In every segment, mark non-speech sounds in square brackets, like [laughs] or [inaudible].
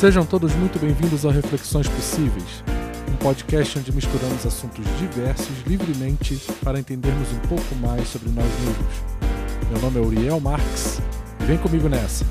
Sejam todos muito bem-vindos ao Reflexões Possíveis, um podcast onde misturamos assuntos diversos livremente para entendermos um pouco mais sobre nós mesmos. Meu nome é Uriel Marx vem comigo nessa.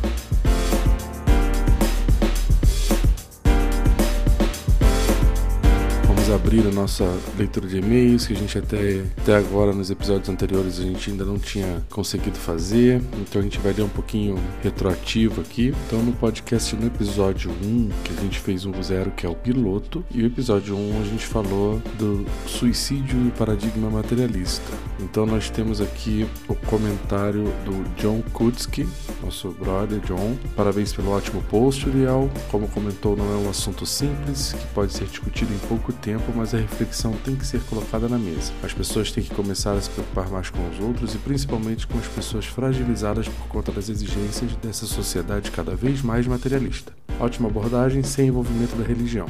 Abrir a nossa leitura de e-mails, que a gente até, até agora, nos episódios anteriores, a gente ainda não tinha conseguido fazer. Então a gente vai ler um pouquinho retroativo aqui. Então no podcast, no episódio 1, que a gente fez um zero, que é o piloto, e o episódio 1 a gente falou do suicídio e paradigma materialista. Então nós temos aqui o comentário do John Kutsky, nosso brother John. Parabéns pelo ótimo post, Uriel. Como comentou, não é um assunto simples, que pode ser discutido em pouco tempo tempo, mas a reflexão tem que ser colocada na mesa. As pessoas têm que começar a se preocupar mais com os outros e principalmente com as pessoas fragilizadas por conta das exigências dessa sociedade cada vez mais materialista. Ótima abordagem sem envolvimento da religião.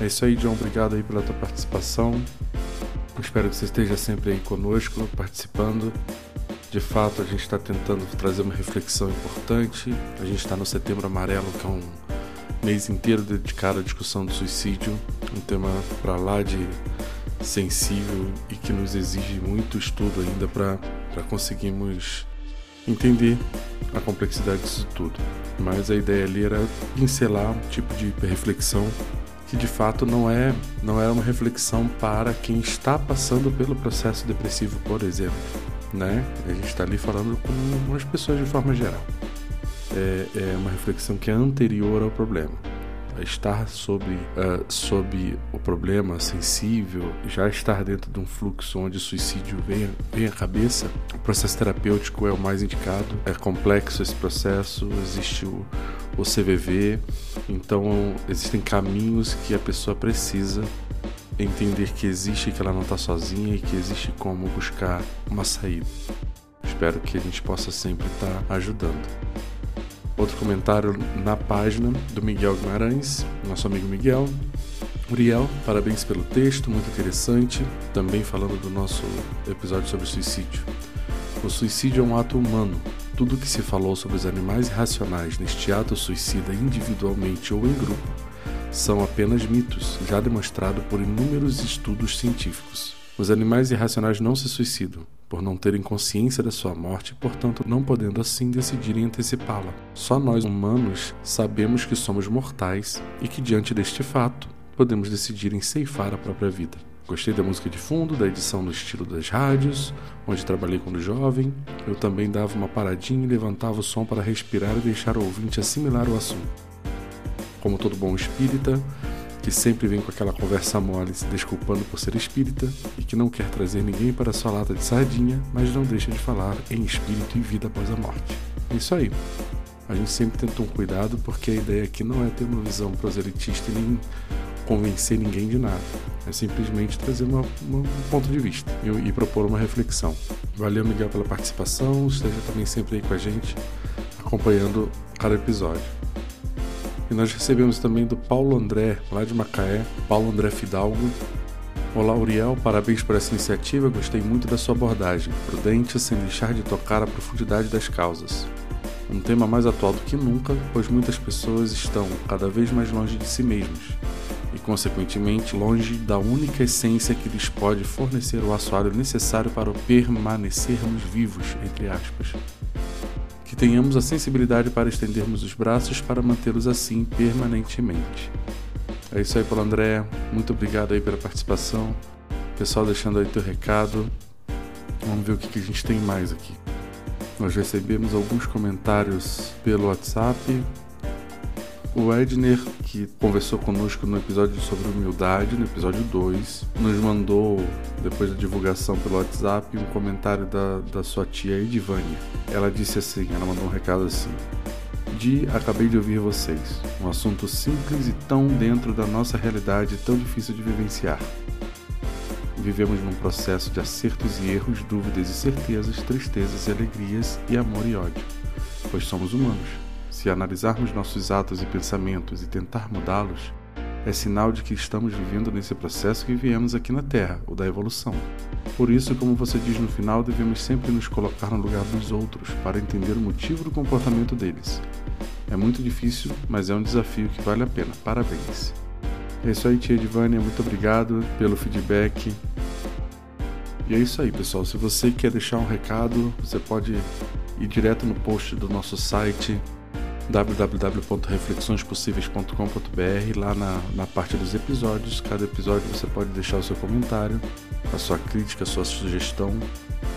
É isso aí, John. Obrigado aí pela tua participação. espero que você esteja sempre aí conosco, participando. De fato, a gente está tentando trazer uma reflexão importante. A gente está no Setembro Amarelo, que é um mês inteiro dedicado à discussão do suicídio, um tema para lá de sensível e que nos exige muito estudo ainda para conseguirmos entender a complexidade disso tudo. Mas a ideia ali era pincelar um tipo de reflexão que de fato não é não é uma reflexão para quem está passando pelo processo depressivo, por exemplo, né? A gente está ali falando com as pessoas de forma geral é, é uma reflexão que é anterior ao problema estar sob, uh, sob o problema sensível, já estar dentro de um fluxo onde o suicídio vem, vem à cabeça, o processo terapêutico é o mais indicado. É complexo esse processo, existe o, o CVV, então existem caminhos que a pessoa precisa entender que existe, que ela não está sozinha e que existe como buscar uma saída. Espero que a gente possa sempre estar tá ajudando. Outro comentário na página do Miguel Guimarães, nosso amigo Miguel. Uriel, parabéns pelo texto, muito interessante. Também falando do nosso episódio sobre suicídio. O suicídio é um ato humano. Tudo que se falou sobre os animais irracionais neste ato suicida individualmente ou em grupo são apenas mitos, já demonstrado por inúmeros estudos científicos. Os animais irracionais não se suicidam, por não terem consciência da sua morte e, portanto, não podendo assim decidirem antecipá-la. Só nós humanos sabemos que somos mortais e que, diante deste fato, podemos decidir em ceifar a própria vida. Gostei da música de fundo, da edição no estilo das rádios, onde trabalhei quando jovem. Eu também dava uma paradinha e levantava o som para respirar e deixar o ouvinte assimilar o assunto. Como todo bom espírita, que sempre vem com aquela conversa mole se desculpando por ser espírita e que não quer trazer ninguém para sua lata de sardinha, mas não deixa de falar em espírito e vida após a morte. É isso aí. A gente sempre tenta um cuidado porque a ideia aqui não é ter uma visão proselitista e nem convencer ninguém de nada. É simplesmente trazer uma, uma, um ponto de vista e, e propor uma reflexão. Valeu, Miguel, pela participação. Esteja também sempre aí com a gente, acompanhando cada episódio. E nós recebemos também do Paulo André, lá de Macaé, Paulo André Fidalgo. Olá, Uriel, parabéns por essa iniciativa, gostei muito da sua abordagem, prudente sem deixar de tocar a profundidade das causas. Um tema mais atual do que nunca, pois muitas pessoas estão cada vez mais longe de si mesmos e, consequentemente, longe da única essência que lhes pode fornecer o assoalho necessário para permanecermos vivos, entre aspas que tenhamos a sensibilidade para estendermos os braços para mantê-los assim permanentemente. É isso aí, Paulo André. Muito obrigado aí pela participação. Pessoal, deixando aí teu recado. Vamos ver o que, que a gente tem mais aqui. Nós recebemos alguns comentários pelo WhatsApp. O Edner, que conversou conosco no episódio sobre humildade, no episódio 2, nos mandou, depois da divulgação pelo WhatsApp, um comentário da, da sua tia Edivânia. Ela disse assim, ela mandou um recado assim. Di, acabei de ouvir vocês. Um assunto simples e tão dentro da nossa realidade, tão difícil de vivenciar. Vivemos num processo de acertos e erros, dúvidas e certezas, tristezas e alegrias e amor e ódio, pois somos humanos se analisarmos nossos atos e pensamentos e tentar mudá-los, é sinal de que estamos vivendo nesse processo que viemos aqui na Terra, o da evolução. Por isso, como você diz no final, devemos sempre nos colocar no lugar dos outros para entender o motivo do comportamento deles. É muito difícil, mas é um desafio que vale a pena. Parabéns. É isso aí, tia Edvânia. Muito obrigado pelo feedback. E é isso aí, pessoal. Se você quer deixar um recado, você pode ir direto no post do nosso site www.reflexõespossíveis.com.br lá na, na parte dos episódios. Cada episódio você pode deixar o seu comentário, a sua crítica, a sua sugestão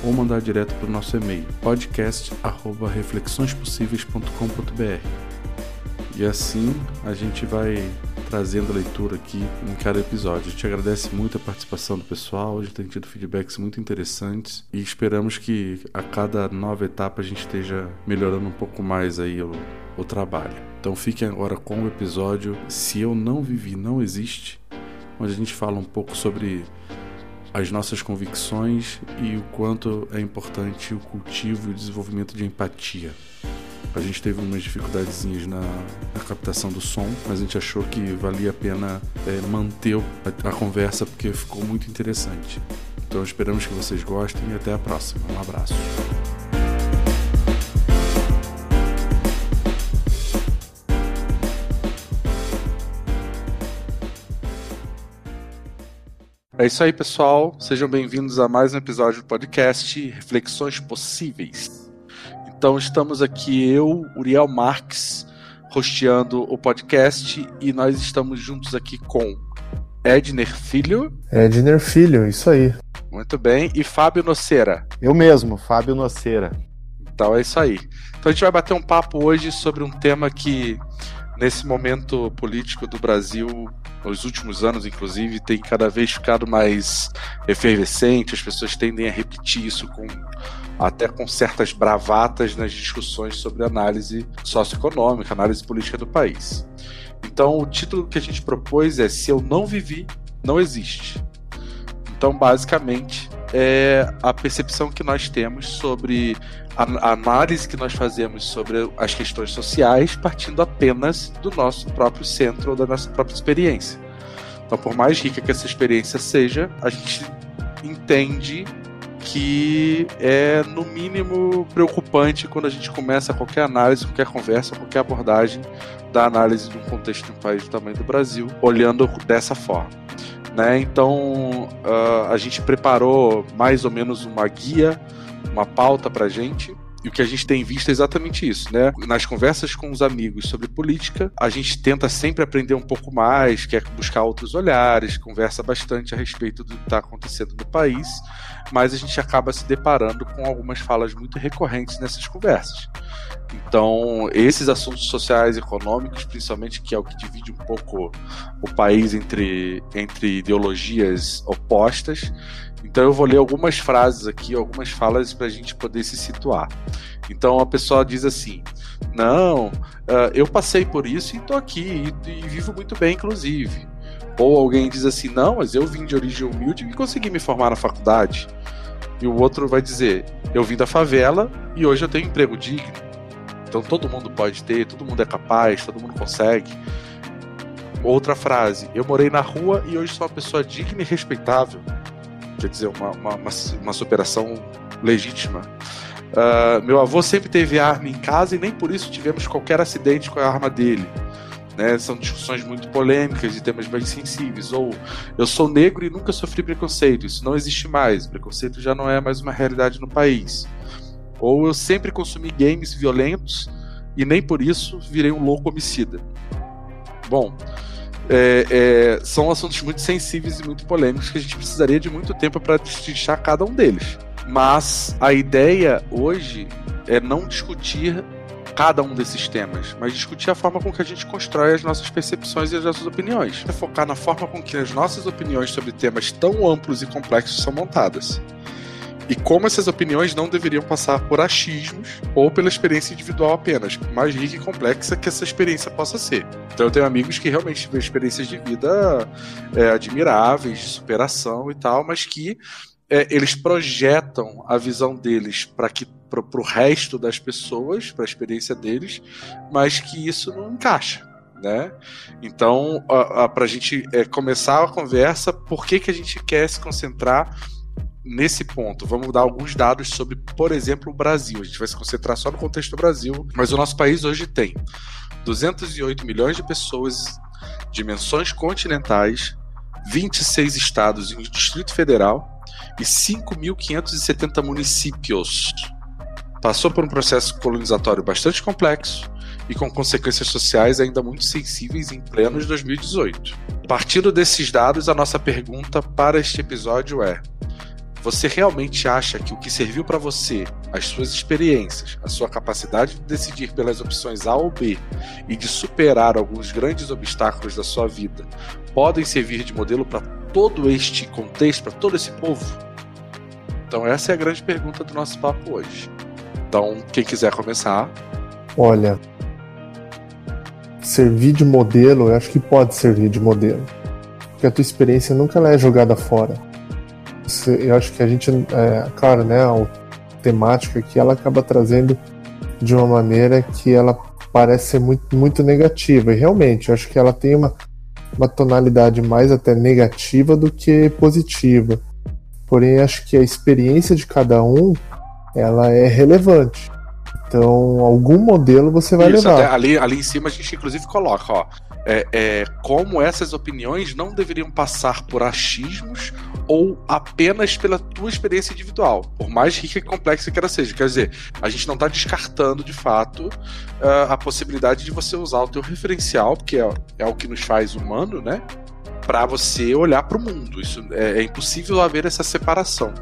ou mandar direto para o nosso e-mail podcast@reflexõespossíveis.com.br. E assim a gente vai trazendo a leitura aqui em cada episódio. A gente agradece muito a participação do pessoal, a gente tem tido feedbacks muito interessantes e esperamos que a cada nova etapa a gente esteja melhorando um pouco mais aí o, o trabalho. Então fiquem agora com o episódio Se Eu Não Vivi Não Existe, onde a gente fala um pouco sobre as nossas convicções e o quanto é importante o cultivo e o desenvolvimento de empatia. A gente teve umas dificuldadezinhas na, na captação do som, mas a gente achou que valia a pena é, manter a, a conversa porque ficou muito interessante. Então esperamos que vocês gostem e até a próxima. Um abraço. É isso aí, pessoal. Sejam bem-vindos a mais um episódio do podcast Reflexões Possíveis. Então estamos aqui eu, Uriel Marques, hosteando o podcast e nós estamos juntos aqui com Edner Filho. Edner Filho, isso aí. Muito bem. E Fábio Noceira. Eu mesmo, Fábio Noceira. Então é isso aí. Então a gente vai bater um papo hoje sobre um tema que, nesse momento político do Brasil, nos últimos anos, inclusive, tem cada vez ficado mais efervescente, as pessoas tendem a repetir isso com até com certas bravatas nas discussões sobre análise socioeconômica, análise política do país. Então, o título que a gente propôs é Se Eu Não Vivi, Não Existe. Então, basicamente, é a percepção que nós temos sobre a análise que nós fazemos sobre as questões sociais partindo apenas do nosso próprio centro ou da nossa própria experiência. Então, por mais rica que essa experiência seja, a gente entende que é no mínimo preocupante quando a gente começa qualquer análise, qualquer conversa, qualquer abordagem da análise de um contexto de um país do tamanho do Brasil, olhando dessa forma. Né? Então uh, a gente preparou mais ou menos uma guia, uma pauta para gente e o que a gente tem visto é exatamente isso, né? Nas conversas com os amigos sobre política, a gente tenta sempre aprender um pouco mais, quer buscar outros olhares, conversa bastante a respeito do que está acontecendo no país, mas a gente acaba se deparando com algumas falas muito recorrentes nessas conversas. Então, esses assuntos sociais e econômicos, principalmente, que é o que divide um pouco o país entre, entre ideologias opostas, então eu vou ler algumas frases aqui, algumas falas para a gente poder se situar. Então a pessoa diz assim: Não, uh, eu passei por isso e estou aqui e, e, vivo muito bem, inclusive. Ou alguém diz assim: Não, mas eu vim de origem humilde e consegui me formar na faculdade. E o outro vai dizer: Eu vim da favela e hoje eu tenho emprego digno. Então todo mundo pode ter, todo mundo é capaz, todo mundo consegue. Outra frase: Eu morei na rua e hoje sou uma pessoa digna e respeitável quer dizer, uma, uma, uma, superação legítima. Uh, meu avô sempre teve arma em casa e nem por isso tivemos qualquer acidente com a arma dele. Né? São discussões muito polêmicas de temas bem sensíveis. Ou eu sou negro e nunca sofri preconceito, isso não existe mais, preconceito já não é mais uma realidade no país. Ou eu sempre consumi games violentos e nem por isso virei um louco homicida. Bom, é, é, são assuntos muito sensíveis e muito polêmicos que a gente precisaria de muito tempo para destrinchar cada um deles. Mas a ideia hoje é não discutir cada um desses temas, mas discutir a forma com que a gente constrói as nossas percepções e as nossas opiniões. É focar na forma com que as nossas opiniões sobre temas tão amplos e complexos são montadas e como essas opiniões não deveriam passar por achismos ou pela experiência individual apenas, mais rica e complexa que essa experiência possa ser. Então eu tenho amigos que realmente tiveram experiências de vida é, admiráveis, de superação e tal, mas que é, eles projetam a visão deles para que para o resto das pessoas, para a experiência deles, mas que isso não encaixa. Né? Então, para a gente é, começar a conversa, por que, que a gente quer se concentrar nesse ponto, vamos dar alguns dados sobre, por exemplo, o Brasil. A gente vai se concentrar só no contexto do Brasil, mas o nosso país hoje tem 208 milhões de pessoas, dimensões continentais, 26 estados e um Distrito Federal e 5.570 municípios. Passou por um processo colonizatório bastante complexo e com consequências sociais ainda muito sensíveis em pleno de 2018. Partindo desses dados, a nossa pergunta para este episódio é: você realmente acha que o que serviu para você, as suas experiências, a sua capacidade de decidir pelas opções A ou B e de superar alguns grandes obstáculos da sua vida, podem servir de modelo para todo este contexto, para todo esse povo? Então, essa é a grande pergunta do nosso papo hoje. Então, quem quiser começar. Olha, servir de modelo, eu acho que pode servir de modelo. Porque a tua experiência nunca é jogada fora eu acho que a gente, é, claro, né, a temática que ela acaba trazendo de uma maneira que ela parece ser muito, muito negativa. E realmente, eu acho que ela tem uma, uma tonalidade mais até negativa do que positiva. Porém, acho que a experiência de cada um ela é relevante. Então, algum modelo você vai Isso, levar. ali, ali em cima a gente inclusive coloca, ó, é, é, como essas opiniões não deveriam passar por achismos ou apenas pela tua experiência individual, por mais rica e complexa que ela seja. Quer dizer, a gente não está descartando de fato uh, a possibilidade de você usar o teu referencial, porque é, é o que nos faz humano, né? Para você olhar para o mundo. Isso é, é, impossível haver essa separação.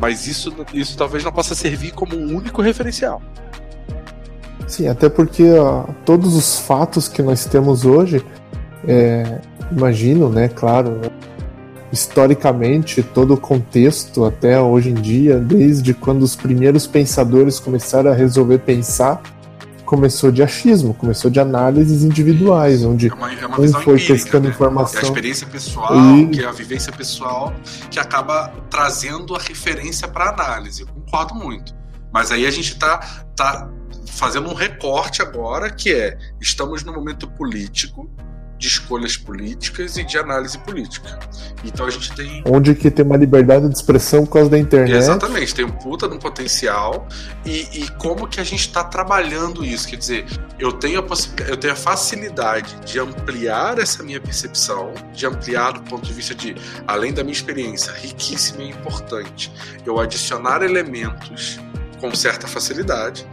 Mas isso, isso talvez não possa servir como um único referencial. Sim, até porque ó, todos os fatos que nós temos hoje, é, imagino, né, claro, historicamente, todo o contexto até hoje em dia, desde quando os primeiros pensadores começaram a resolver pensar, começou de achismo, começou de análises individuais, onde é uma, é uma um foi empírica, testando né? informação. É a experiência pessoal, e... que é a vivência pessoal, que acaba trazendo a referência para análise. Eu concordo muito. Mas aí a gente está tá fazendo um recorte agora que é estamos no momento político de escolhas políticas e de análise política. Então a gente tem. Onde que tem uma liberdade de expressão por causa da internet. Exatamente, tem um puta de um potencial. E, e como que a gente está trabalhando isso? Quer dizer, eu tenho, a eu tenho a facilidade de ampliar essa minha percepção, de ampliar do ponto de vista de, além da minha experiência, riquíssima e importante, eu adicionar elementos com certa facilidade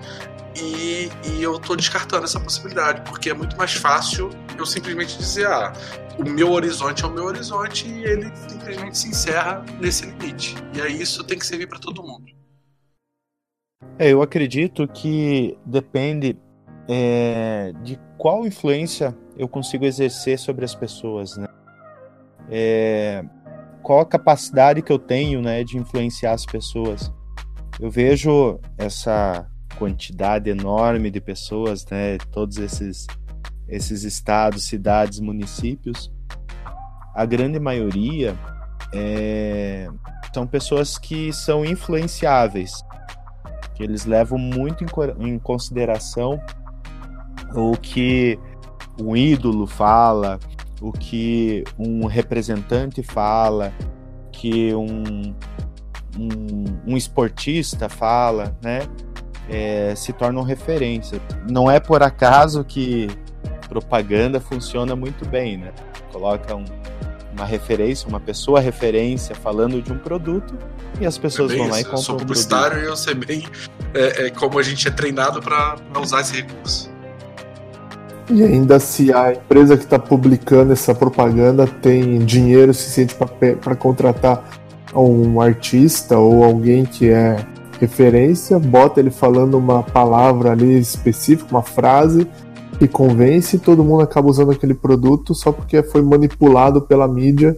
e, e eu estou descartando essa possibilidade, porque é muito mais fácil eu simplesmente dizer, ah, o meu horizonte é o meu horizonte e ele simplesmente se encerra nesse limite. E aí isso tem que servir para todo mundo. É, eu acredito que depende é, de qual influência eu consigo exercer sobre as pessoas, né? É, qual a capacidade que eu tenho, né, de influenciar as pessoas. Eu vejo essa quantidade enorme de pessoas, né? Todos esses esses estados, cidades, municípios, a grande maioria é, são pessoas que são influenciáveis, que eles levam muito em, em consideração o que um ídolo fala, o que um representante fala, que um, um, um esportista fala, né? É, se tornam referência. Não é por acaso que propaganda funciona muito bem, né? Coloca um, uma referência, uma pessoa referência falando de um produto e as pessoas é vão lá e compram. Eu sou publicitário e eu sei bem é, é, como a gente é treinado para usar esse recurso. E ainda se a empresa que está publicando essa propaganda tem dinheiro suficiente para contratar um artista ou alguém que é referência, bota ele falando uma palavra ali específica, uma frase, e convence, todo mundo acaba usando aquele produto só porque foi manipulado pela mídia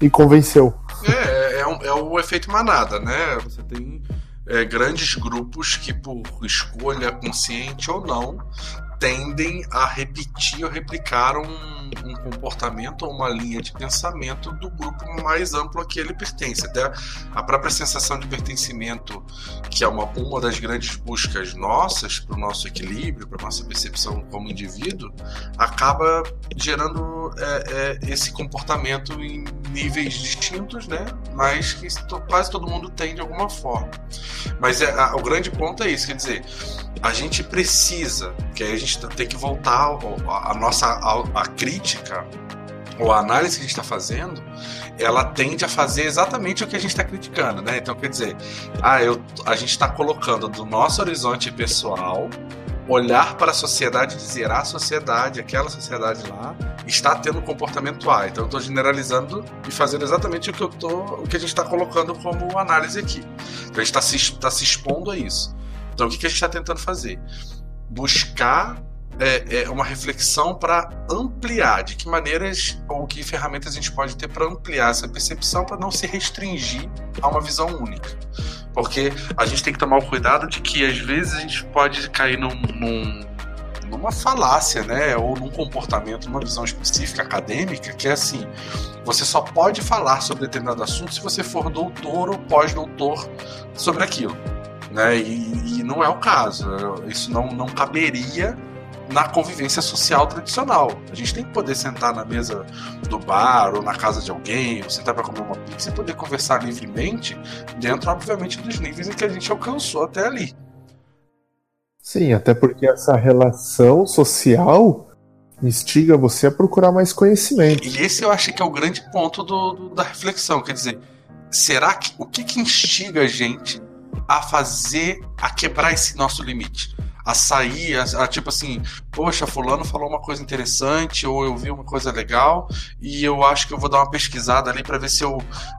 e convenceu. É, é, um, é o efeito manada, né? Você tem é, grandes grupos que, por escolha consciente ou não, tendem a repetir ou replicar um, um, comportamento ou uma linha de pensamento do grupo mais amplo a que ele pertence. Até a própria sensação de pertencimento, que é uma, uma das grandes buscas nossas para o nosso equilíbrio, para a nossa percepção como indivíduo, acaba gerando é, é, esse comportamento em níveis distintos, né? Mas que quase todo mundo tem de alguma forma. Mas é, a, o grande ponto é isso, quer dizer, a gente precisa, que aí a gente tem que voltar a, nossa a, a crítica ou a análise que a gente está fazendo, ela tende a fazer exatamente o que a gente está criticando, né? Então, quer dizer, ah, eu, a gente está colocando do nosso horizonte pessoal olhar para a sociedade e dizer a sociedade, aquela sociedade lá, está tendo comportamento A. Então eu estou generalizando e fazendo exatamente o que eu tô, o que a gente está colocando como análise aqui. Então a gente está se, tá se expondo a isso. Então o que, que a gente está tentando fazer? Buscar é, é uma reflexão para ampliar de que maneiras ou que ferramentas a gente pode ter para ampliar essa percepção para não se restringir a uma visão única. Porque a gente tem que tomar o cuidado de que às vezes a gente pode cair num, num, numa falácia, né? Ou num comportamento, numa visão específica acadêmica, que é assim: você só pode falar sobre determinado assunto se você for doutor ou pós-doutor sobre aquilo. Né? E, e não é o caso. Isso não, não caberia na convivência social tradicional. A gente tem que poder sentar na mesa do bar ou na casa de alguém, ou sentar para comer uma pizza e poder conversar livremente, dentro, obviamente, dos níveis em que a gente alcançou até ali. Sim, até porque essa relação social instiga você a procurar mais conhecimento. E esse eu acho que é o grande ponto do, do, da reflexão. Quer dizer, será que o que, que instiga a gente a fazer, a quebrar esse nosso limite? a sair, a, a, tipo assim, poxa, fulano falou uma coisa interessante, ou eu vi uma coisa legal, e eu acho que eu vou dar uma pesquisada ali para ver se eu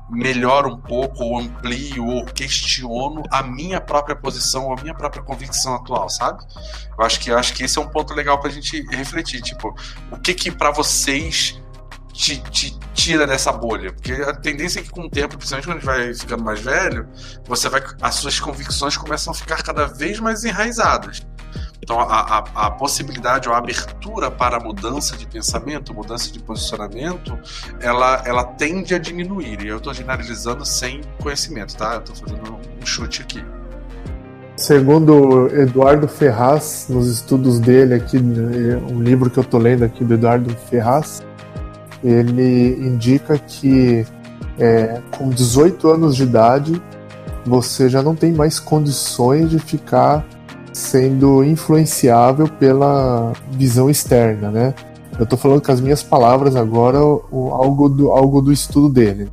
melhoro um pouco, ou amplio, ou questiono a minha própria posição, a minha própria convicção atual, sabe? Eu acho que acho que esse é um ponto legal pra gente refletir, tipo, o que que para vocês te, te, tira dessa bolha. Porque a tendência é que com o tempo, principalmente quando a gente vai ficando mais velho, você vai. As suas convicções começam a ficar cada vez mais enraizadas. Então, a, a, a, possibilidade ou a abertura para a mudança de pensamento, mudança de posicionamento, ela, ela tende a diminuir. E eu estou generalizando sem conhecimento, tá? Eu estou fazendo um chute aqui. Segundo Eduardo Ferraz, nos estudos dele aqui, um livro que eu estou lendo aqui do Eduardo Ferraz, ele indica que é, com 18 anos de idade você já não tem mais condições de ficar sendo influenciável pela visão externa, né? Eu estou falando com as minhas palavras agora o, algo, do, algo do estudo dele.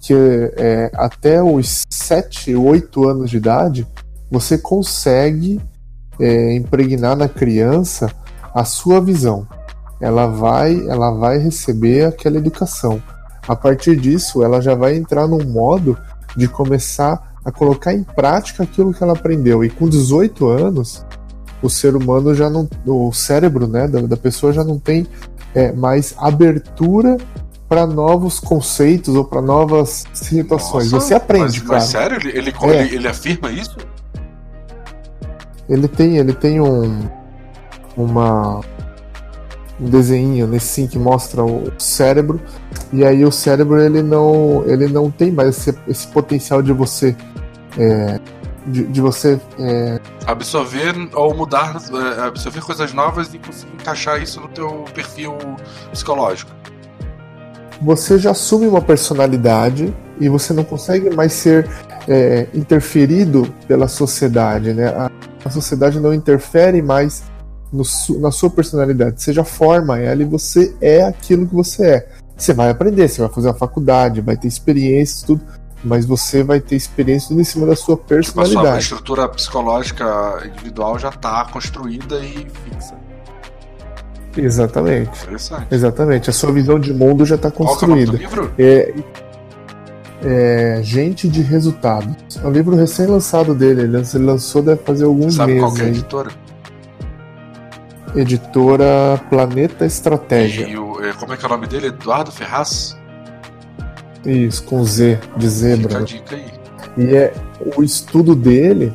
Que é, até os 7, 8 anos de idade, você consegue é, impregnar na criança a sua visão. Ela vai, ela vai receber aquela educação. A partir disso, ela já vai entrar num modo de começar a colocar em prática aquilo que ela aprendeu. E com 18 anos, o ser humano já não. O cérebro né, da, da pessoa já não tem é, mais abertura para novos conceitos ou para novas situações. Nossa, Você aprende, mas, cara. Mas sério? Ele, ele, é. ele, ele, afirma isso? Ele tem, ele tem um. Uma, um desenho nesse sim que mostra o cérebro e aí o cérebro ele não ele não tem mais esse, esse potencial de você é, de, de, você é... absorver ou mudar, é, absorver coisas novas e conseguir encaixar isso no teu perfil psicológico. Você já assume uma personalidade e você não consegue mais ser é, interferido pela sociedade, né? A, a sociedade não interfere mais no, na sua personalidade. Você já forma ela e você é aquilo que você é. Você vai aprender, você vai fazer a faculdade, vai ter experiências, tudo mas você vai ter experiência tudo em cima da sua personalidade. Tipo, a sua estrutura psicológica individual já está construída e fixa. Exatamente. Exatamente. A sua visão de mundo já está construída. Qual é, o livro? É, é Gente de Resultados. É um livro recém-lançado dele. Ele lançou deve fazer alguns Sabe meses. Qual é a editora? Editora Planeta Estratégia. E o, é, como é que é o nome dele? Eduardo Ferraz? Isso, com Z, de zebra. Fica a dica aí. E é, o estudo dele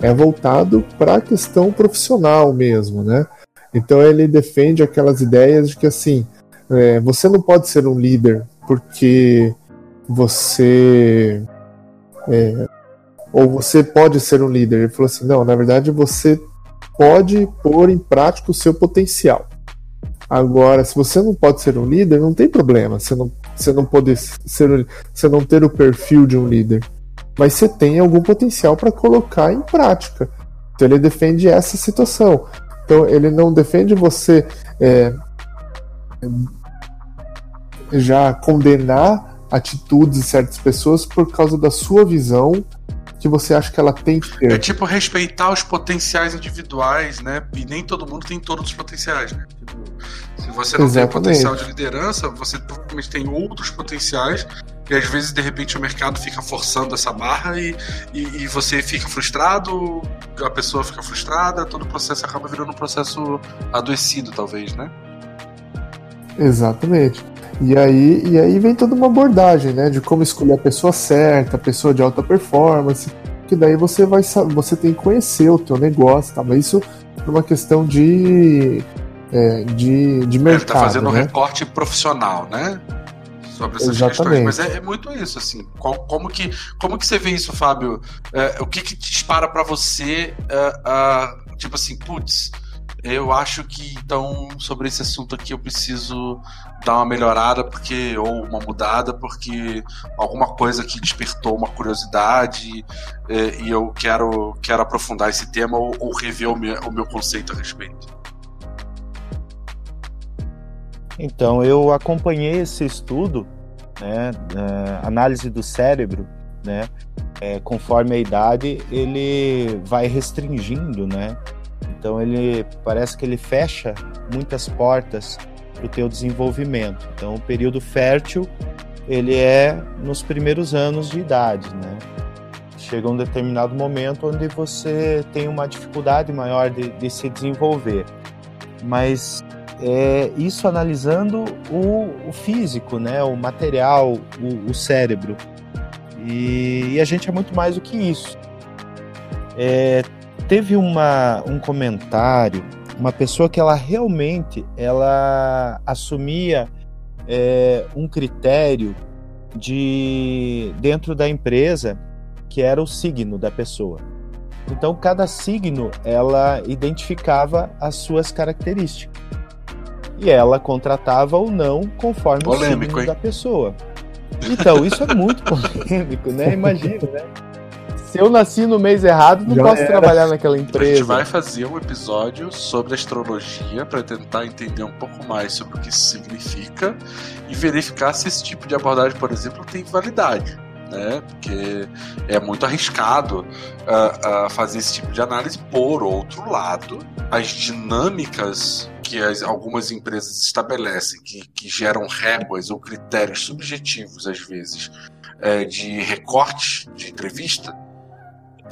é voltado para a questão profissional mesmo, né? Então ele defende aquelas ideias de que assim, é, você não pode ser um líder porque você é, ou você pode ser um líder. Ele falou assim, não, na verdade você pode pôr em prática o seu potencial. Agora, se você não pode ser um líder, não tem problema. Você não você não poder ser, você não ter o perfil de um líder, mas você tem algum potencial para colocar em prática. Então ele defende essa situação. Então ele não defende você é, já condenar atitudes de certas pessoas por causa da sua visão que você acha que ela tem que ter. É tipo respeitar os potenciais individuais, né? E nem todo mundo tem todos os potenciais, né? Tipo, se você não Exatamente. tem potencial de liderança, você provavelmente tem outros potenciais e às vezes de repente o mercado fica forçando essa barra e, e, e, você fica frustrado, a pessoa fica frustrada, todo o processo acaba virando um processo adoecido, talvez, né? Exatamente. E aí, e aí vem toda uma abordagem, né, de como escolher a pessoa certa, a pessoa de alta performance, que daí você vai você tem que conhecer o teu negócio, tá? Mas isso é uma questão de é, de, de mercado. Ele tá fazendo né? um recorte profissional, né? Sobre essas Exatamente. questões. Mas é, é, muito isso, assim. Qual, como, que, como que você vê isso, Fábio? É, o que, que dispara para você, uh, tipo assim, putz, eu acho que então sobre esse assunto aqui eu preciso dar uma melhorada porque ou uma mudada porque alguma coisa que despertou uma curiosidade é, e eu quero quero aprofundar esse tema ou, ou rever o meu, o meu conceito a respeito. Então eu acompanhei esse estudo, né, análise do cérebro, né, é, conforme a idade ele vai restringindo, né então ele parece que ele fecha muitas portas para o teu desenvolvimento. Então o período fértil ele é nos primeiros anos de idade, né? Chega um determinado momento onde você tem uma dificuldade maior de, de se desenvolver. Mas é isso analisando o, o físico, né? O material, o, o cérebro. E, e, a gente é muito mais do que isso. É, teve uma, um comentário, uma pessoa que ela realmente ela assumia é, um critério de dentro da empresa que era o signo da pessoa. Então cada signo ela identificava as suas características e ela contratava ou não conforme polêmico, o signo hein? da pessoa. Então isso é muito [laughs] polêmico, né? Imagina, né? Se eu nasci no mês errado, não Já posso era. trabalhar [laughs] naquela empresa. A gente vai fazer um episódio sobre astrologia para tentar entender um pouco mais sobre o que isso significa e verificar se esse tipo de abordagem, por exemplo, tem validade. Né? Porque é muito arriscado uh, uh, fazer esse tipo de análise. Por outro lado, as dinâmicas que as, algumas empresas estabelecem, que, que geram réguas ou critérios subjetivos, às vezes, é, de recorte de entrevista,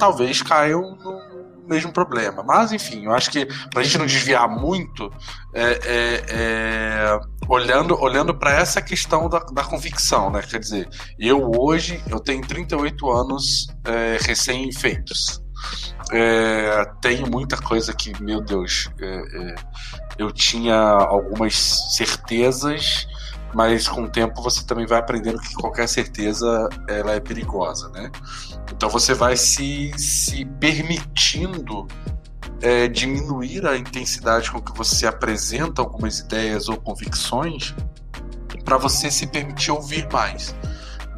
talvez caiam no mesmo problema. Mas, enfim, eu acho que para a gente não desviar muito, é, é, é, olhando, olhando para essa questão da, da, convicção, né? Quer dizer, eu hoje eu tenho 38 anos é, recém-feitos. É, tenho muita coisa que, meu Deus, é, eu tinha algumas certezas mas com o tempo você também vai aprendendo que qualquer certeza ela é perigosa, né? Então você vai se, se permitindo é, diminuir a intensidade com que você apresenta algumas ideias ou convicções para você se permitir ouvir mais.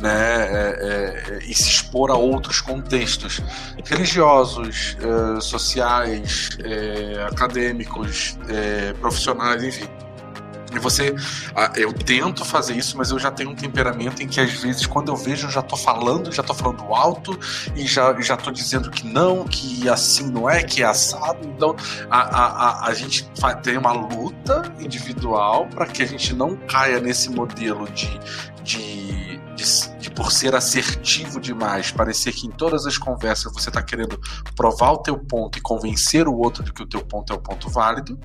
Né, é, é, e se expor a outros contextos religiosos, é, sociais, é, acadêmicos, é, profissionais, enfim. E você, eu tento fazer isso, mas eu já tenho um temperamento em que às vezes quando eu vejo eu já tô falando, já tô falando alto e já, já tô dizendo que não, que assim não é, que é assado. Então a, a, a, a gente tem uma luta individual para que a gente não caia nesse modelo de, de, de, de, por ser assertivo demais, parecer que em todas as conversas você está querendo provar o teu ponto e convencer o outro de que o teu ponto é o ponto válido.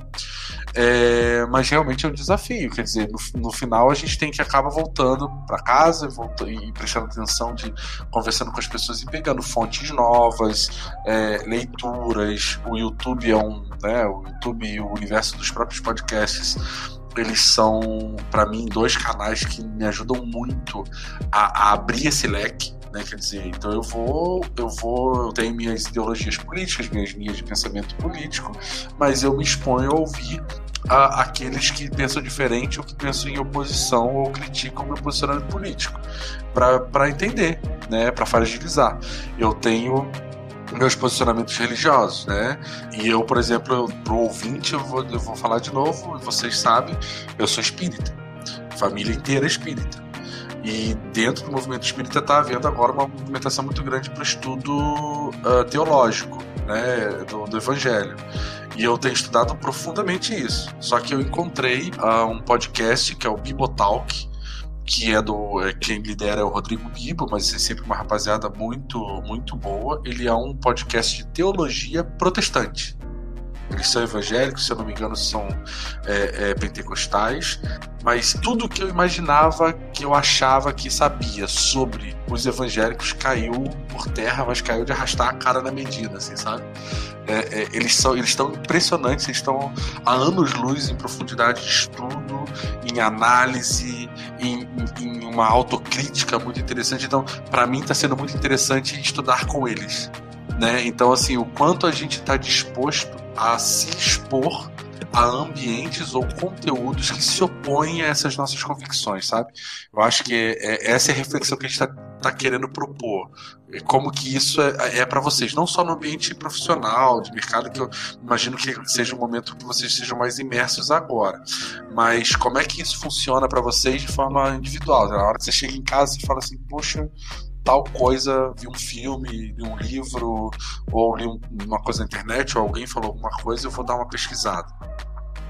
É, mas realmente é um desafio, quer dizer, no, no final a gente tem que acaba voltando para casa e, e prestando atenção de conversando com as pessoas e pegando fontes novas, é, leituras. O YouTube é um, né, o YouTube e o universo dos próprios podcasts eles são, para mim, dois canais que me ajudam muito a, a abrir esse leque né? Quer dizer, então eu vou, eu vou, eu tenho minhas ideologias políticas, minhas linhas de pensamento político, mas eu me exponho a ouvir a, aqueles que pensam diferente ou que pensam em oposição ou criticam meu posicionamento político, para entender, né, para fragilizar. Eu tenho meus posicionamentos religiosos, né? E eu, por exemplo, para o ouvinte, eu vou, eu vou falar de novo, vocês sabem, eu sou espírita, família inteira é espírita. E dentro do movimento espírita está havendo agora uma movimentação muito grande para o estudo uh, teológico né, do, do, evangelho. E eu tenho estudado profundamente isso. Só que eu encontrei uh, um podcast que é o Bibotalk, que é do. É, quem lidera é o Rodrigo Bibo, mas é sempre uma rapaziada muito, muito boa. Ele é um podcast de teologia protestante. Eles são evangélicos, se eu não me engano, são é, é, pentecostais, mas tudo que eu imaginava, que eu achava que sabia sobre os evangélicos caiu por terra, mas caiu de arrastar a cara na medida, assim, sabe? É, é, eles são eles estão impressionantes, eles estão há anos-luz em profundidade de estudo, em análise, em, em, em uma autocrítica muito interessante. Então, para mim, está sendo muito interessante estudar com eles. Né? Então, assim, o quanto a gente está disposto a se expor a ambientes ou conteúdos que se opõem a essas nossas convicções, sabe? Eu acho que é, é, essa é a reflexão que a gente está tá querendo propor. Como que isso é, é para vocês, não só no ambiente profissional, de mercado, que eu imagino que seja um momento que vocês sejam mais imersos agora, mas como é que isso funciona para vocês de forma individual? Na hora que você chega em casa e fala assim, poxa, tal coisa, vi um filme, li um livro, ou li uma coisa na internet, ou alguém falou alguma coisa, eu vou dar uma pesquisada.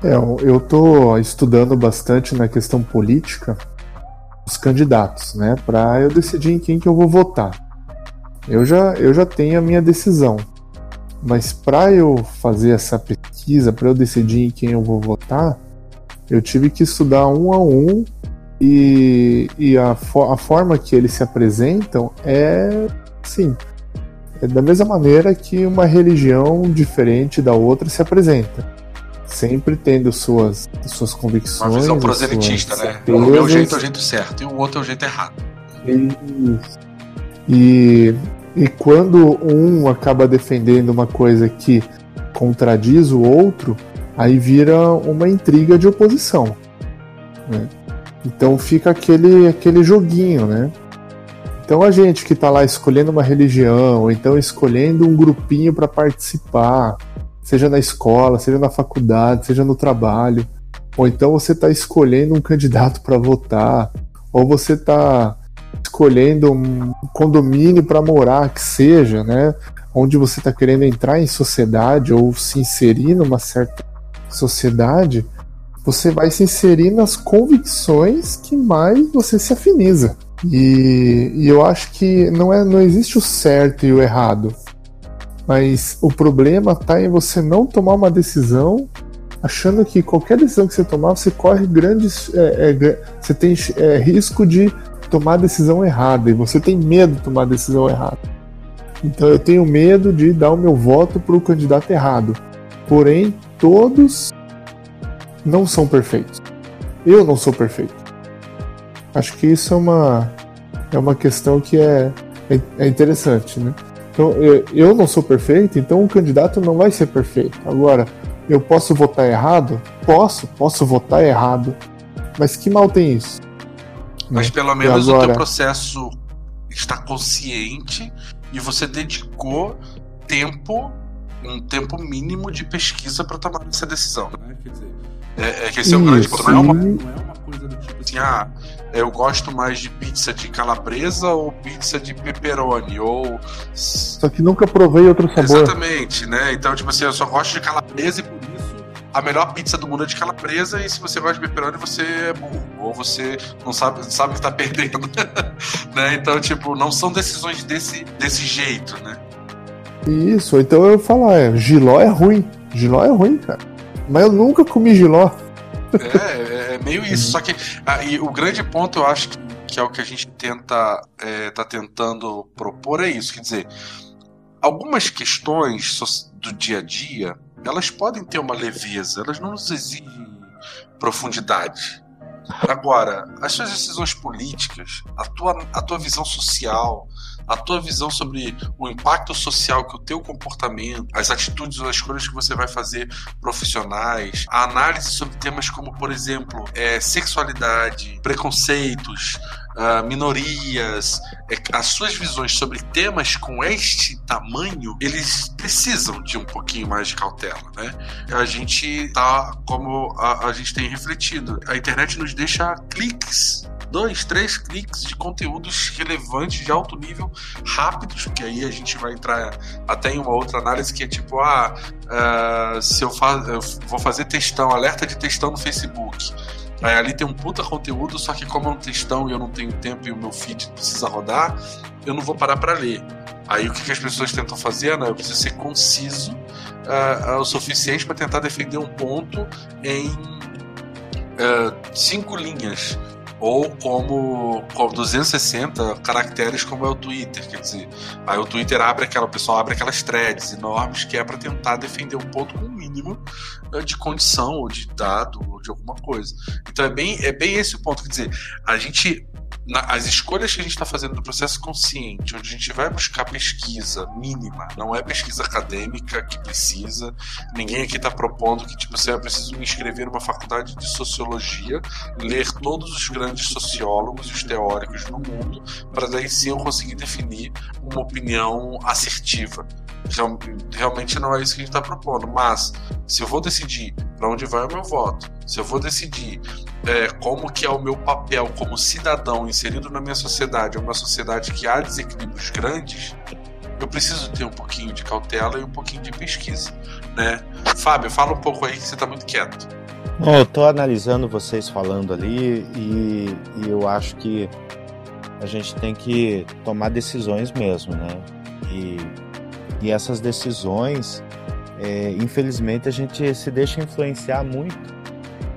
É, eu estou estudando bastante na questão política os candidatos, né, para eu decidir em quem que eu vou votar. Eu já, eu já tenho a minha decisão, mas para eu fazer essa pesquisa, para eu decidir em quem eu vou votar, eu tive que estudar um a um e, e a, a forma que eles se apresentam é, sim, é da mesma maneira que uma religião diferente da outra se apresenta. Sempre tendo suas, suas convicções. Uma visão proselitista, né? O meu jeito é o jeito certo e o outro é o jeito errado. Isso. E, e quando um acaba defendendo uma coisa que contradiz o outro, aí vira uma intriga de oposição. Né? Então fica aquele, aquele joguinho, né? Então a gente que está lá escolhendo uma religião, ou então escolhendo um grupinho para participar, seja na escola, seja na faculdade, seja no trabalho, ou então você está escolhendo um candidato para votar, ou você está escolhendo um condomínio para morar, que seja, né? Onde você está querendo entrar em sociedade ou se inserir numa certa sociedade, você vai se inserir nas convicções que mais você se afiniza. E, e, eu acho que não, é, não existe o certo e o errado. Mas o problema está em você não tomar uma decisão achando que qualquer decisão que você tomar, você corre grandes. É, é, você tem é, risco de tomar a decisão errada. E você tem medo de tomar a decisão errada. Então eu tenho medo de dar o meu voto para o candidato errado. Porém, todos não são perfeitos. Eu não sou perfeito. Acho que isso é uma, é uma questão que é, é, é interessante, né? Então, eu, eu não sou perfeito, então o candidato não vai ser perfeito. Agora, eu posso votar errado? Posso, posso votar errado. Mas que mal tem isso? Mas né? pelo menos agora... o teu processo está consciente e você dedicou tempo, um tempo mínimo de pesquisa para tomar essa decisão. Né? Quer dizer, é, é que esse é o grande. Não é, uma, não é uma coisa do tipo assim, ah, eu gosto mais de pizza de calabresa ou pizza de pepperoni, ou... Só que nunca provei outro sabor. Exatamente, né? Então, tipo assim, eu só gosto de calabresa e por isso a melhor pizza do mundo é de calabresa e se você gosta de pepperoni, você é burro. Ou você não sabe, sabe que tá [laughs] perdendo, né? Então, tipo, não são decisões desse, desse jeito, né? Isso, então eu falar, é, giló é ruim. Giló é ruim, cara. Mas eu nunca comi giló. É, é meio isso. Só que ah, e o grande ponto, eu acho que, que é o que a gente tenta é, tá tentando propor é isso. Quer dizer, algumas questões do dia a dia, elas podem ter uma leveza, elas não nos exigem profundidade. Agora, as suas decisões políticas, a tua, a tua visão social, a tua visão sobre o impacto social que o teu comportamento, as atitudes ou as escolhas que você vai fazer profissionais, a análise sobre temas como, por exemplo, é, sexualidade, preconceitos, uh, minorias, é, as suas visões sobre temas com este tamanho, eles precisam de um pouquinho mais de cautela, né? A gente tá, como a, a gente tem refletido, a internet nos deixa cliques dois, três cliques de conteúdos relevantes de alto nível, rápidos, porque aí a gente vai entrar até em uma outra análise que é tipo, ah, uh, se eu, eu vou fazer textão, alerta de textão no Facebook. Aí ali tem um puta conteúdo, só que como é um textão e eu não tenho tempo e o meu feed precisa rodar, eu não vou parar para ler. Aí o que, que, as pessoas tentam fazer? Não, eu preciso ser conciso uh, o suficiente para tentar defender um ponto em uh, cinco linhas ou como, como 260 caracteres como é o Twitter, quer dizer, aí o Twitter abre aquela, o pessoal abre aquelas threads enormes que é para tentar defender um ponto com o mínimo eh, de condição ou de dado ou de alguma coisa. Então é bem, é bem esse o ponto, quer dizer, a gente na, as escolhas que a gente está fazendo no processo consciente, onde a gente vai buscar pesquisa mínima, não é pesquisa acadêmica que precisa, ninguém aqui está propondo que tipo, você é preciso me inscrever numa faculdade de sociologia, ler todos os grandes sociólogos e os teóricos no mundo, para daí sim eu conseguir definir uma opinião assertiva. Realmente não é isso que a gente está propondo, mas se eu vou decidir para onde vai o meu voto, se eu vou decidir é, como que é o meu papel como cidadão inserido na minha sociedade, uma sociedade que há desequilíbrios grandes, eu preciso ter um pouquinho de cautela e um pouquinho de pesquisa, né? Fábio, fala um pouco aí que você está muito quieto. Bom, eu estou analisando vocês falando ali e, e eu acho que a gente tem que tomar decisões mesmo, né? E, e essas decisões, é, infelizmente, a gente se deixa influenciar muito,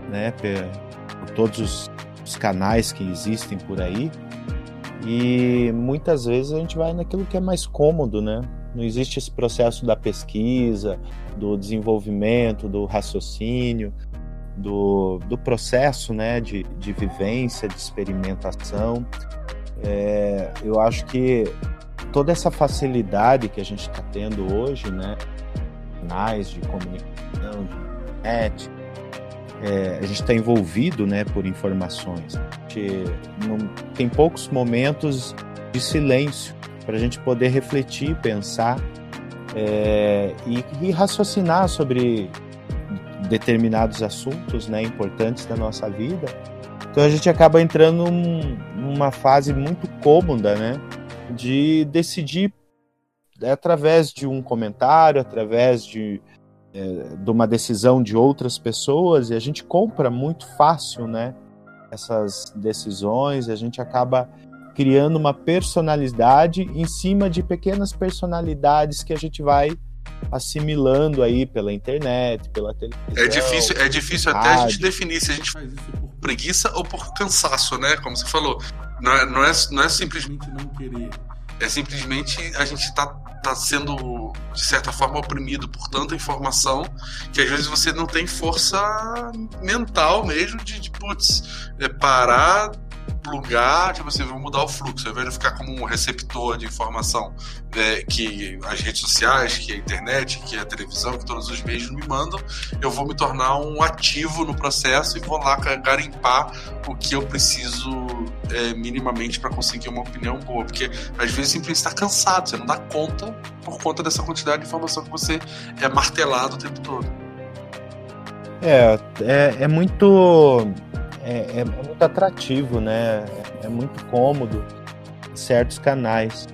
né? todos os, os canais que existem por aí. E muitas vezes a gente vai naquilo que é mais cômodo, né? Não existe esse processo da pesquisa, do desenvolvimento, do raciocínio, do, do processo né, de, de vivência, de experimentação. É, eu acho que toda essa facilidade que a gente está tendo hoje, né? Canais de comunicação, de internet, é, a gente está envolvido né, por informações. Não, tem poucos momentos de silêncio para a gente poder refletir, pensar é, e, e, raciocinar sobre determinados assuntos né, importantes da nossa vida. Então a gente acaba entrando num, numa fase muito cômoda né, de decidir através de um comentário, através de é, de uma decisão de outras pessoas e a gente compra muito fácil, né? Essas decisões, e a gente acaba criando uma personalidade em cima de pequenas personalidades que a gente vai assimilando aí pela internet, pela televisão. É difícil, é difícil até a gente definir se a gente faz isso por preguiça ou por cansaço, né? Como você falou, não é, não é, não é simplesmente não querer, é simplesmente a gente está tá sendo, de certa forma, oprimido por tanta informação que às vezes você não tem força mental mesmo de, de putz, é, parar plugar, tipo assim, vou mudar o fluxo, ao invés de ficar como um receptor de informação é, que as redes sociais, que a internet, que a televisão, que todos os meios me mandam, eu vou me tornar um ativo no processo e vou lá garimpar o que eu preciso é, minimamente para conseguir uma opinião boa, porque às vezes simplesmente está cansado, você não dá conta por conta dessa quantidade de informação que você é martelado o tempo todo. É, é, é muito é, é, muito atrativo, né? É muito cômodo certos canais.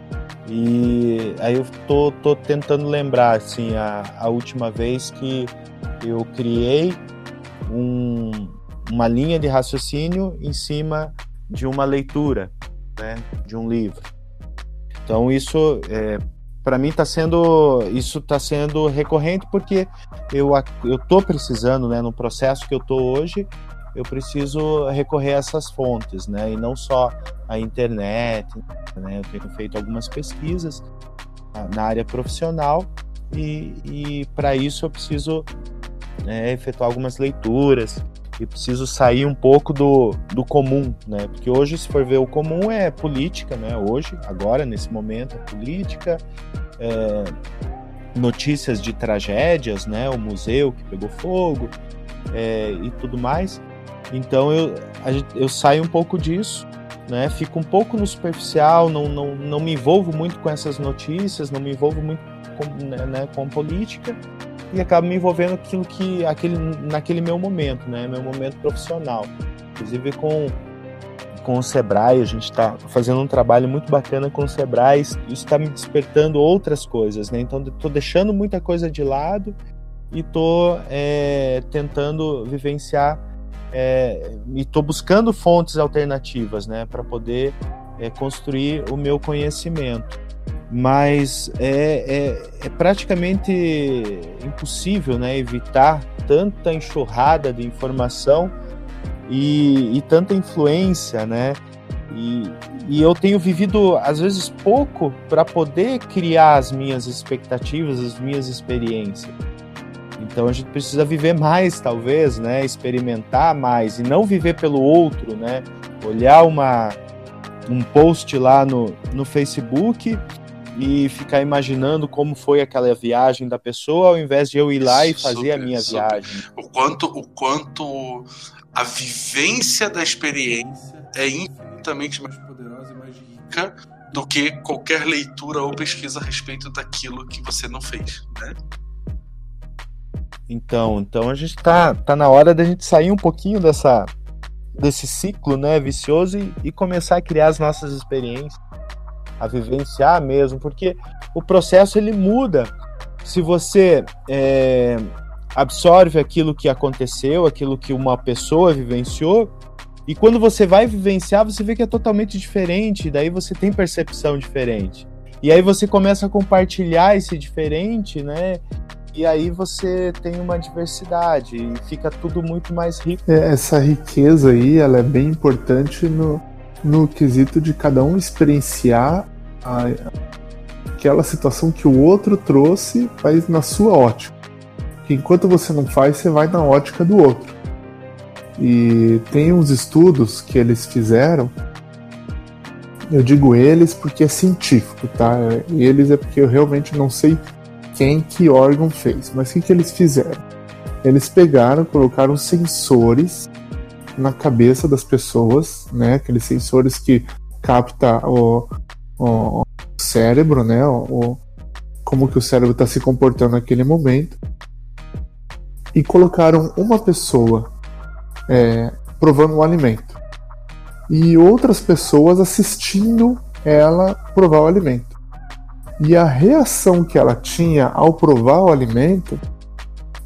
E aí eu tô, tô tentando lembrar, assim, a, a última vez que eu criei um, uma linha de raciocínio em cima de uma leitura, né? De um livro. Então isso, é, para mim, está sendo isso está sendo recorrente porque eu eu tô precisando, né? No processo que eu tô hoje, eu preciso recorrer a essas fontes, né? E não só a internet, né? Eu tenho feito algumas pesquisas na área profissional e, e para isso eu preciso né, efetuar algumas leituras. e preciso sair um pouco do, do comum, né? Porque hoje, se for ver, o comum é política, né? Hoje, agora, nesse momento, é política, é, notícias de tragédias, né? O museu que pegou fogo é, e tudo mais. Então eu, eu saio um pouco disso, né? Fico um pouco no superficial, não, não, não me envolvo muito com essas notícias, não me envolvo muito com, né, né com política e acabo me envolvendo aquilo que aquele naquele meu momento, né, meu momento profissional. Inclusive com com o Sebrae, a gente está fazendo um trabalho muito bacana com o Sebrae, isso está me despertando outras coisas, né? Então estou deixando muita coisa de lado e estou é, tentando vivenciar é, e estou buscando fontes alternativas, né, para poder é, construir o meu conhecimento mas é, é, é, praticamente impossível né, evitar tanta enxurrada de informação e, e tanta influência, né? E, e, eu tenho vivido, às vezes, pouco para poder criar as minhas expectativas, as minhas experiências. Então a gente precisa viver mais, talvez, né? Experimentar mais e não viver pelo outro, né? Olhar uma, um post lá no, no Facebook e ficar imaginando como foi aquela viagem da pessoa, ao invés de eu ir lá e fazer a minha viagem. O quanto, o quanto a vivência da experiência é infinitamente mais poderosa e mais rica do que qualquer leitura ou pesquisa a respeito daquilo que você não fez, né? Então, então a gente tá, tá na hora da gente sair um pouquinho dessa desse ciclo, né, vicioso e, e começar a criar as nossas experiências a vivenciar mesmo, porque o processo ele muda. Se você é, absorve aquilo que aconteceu, aquilo que uma pessoa vivenciou, e quando você vai vivenciar, você vê que é totalmente diferente, daí você tem percepção diferente. E aí você começa a compartilhar esse diferente, né? E aí você tem uma diversidade e fica tudo muito mais rico. É, essa riqueza aí, ela é bem importante no, no quesito de cada um experienciar a, aquela situação que o outro trouxe, mas na sua ótica. Que enquanto você não faz, você vai na ótica do outro. E tem uns estudos que eles fizeram. Eu digo eles porque é científico, tá? Eles é porque eu realmente não sei quem, que órgão fez. Mas o que, que eles fizeram? Eles pegaram, colocaram sensores na cabeça das pessoas, né? Aqueles sensores que capta o, o cérebro, né? O, como que o cérebro está se comportando naquele momento. E colocaram uma pessoa é, provando o alimento e outras pessoas assistindo ela provar o alimento. E a reação que ela tinha ao provar o alimento,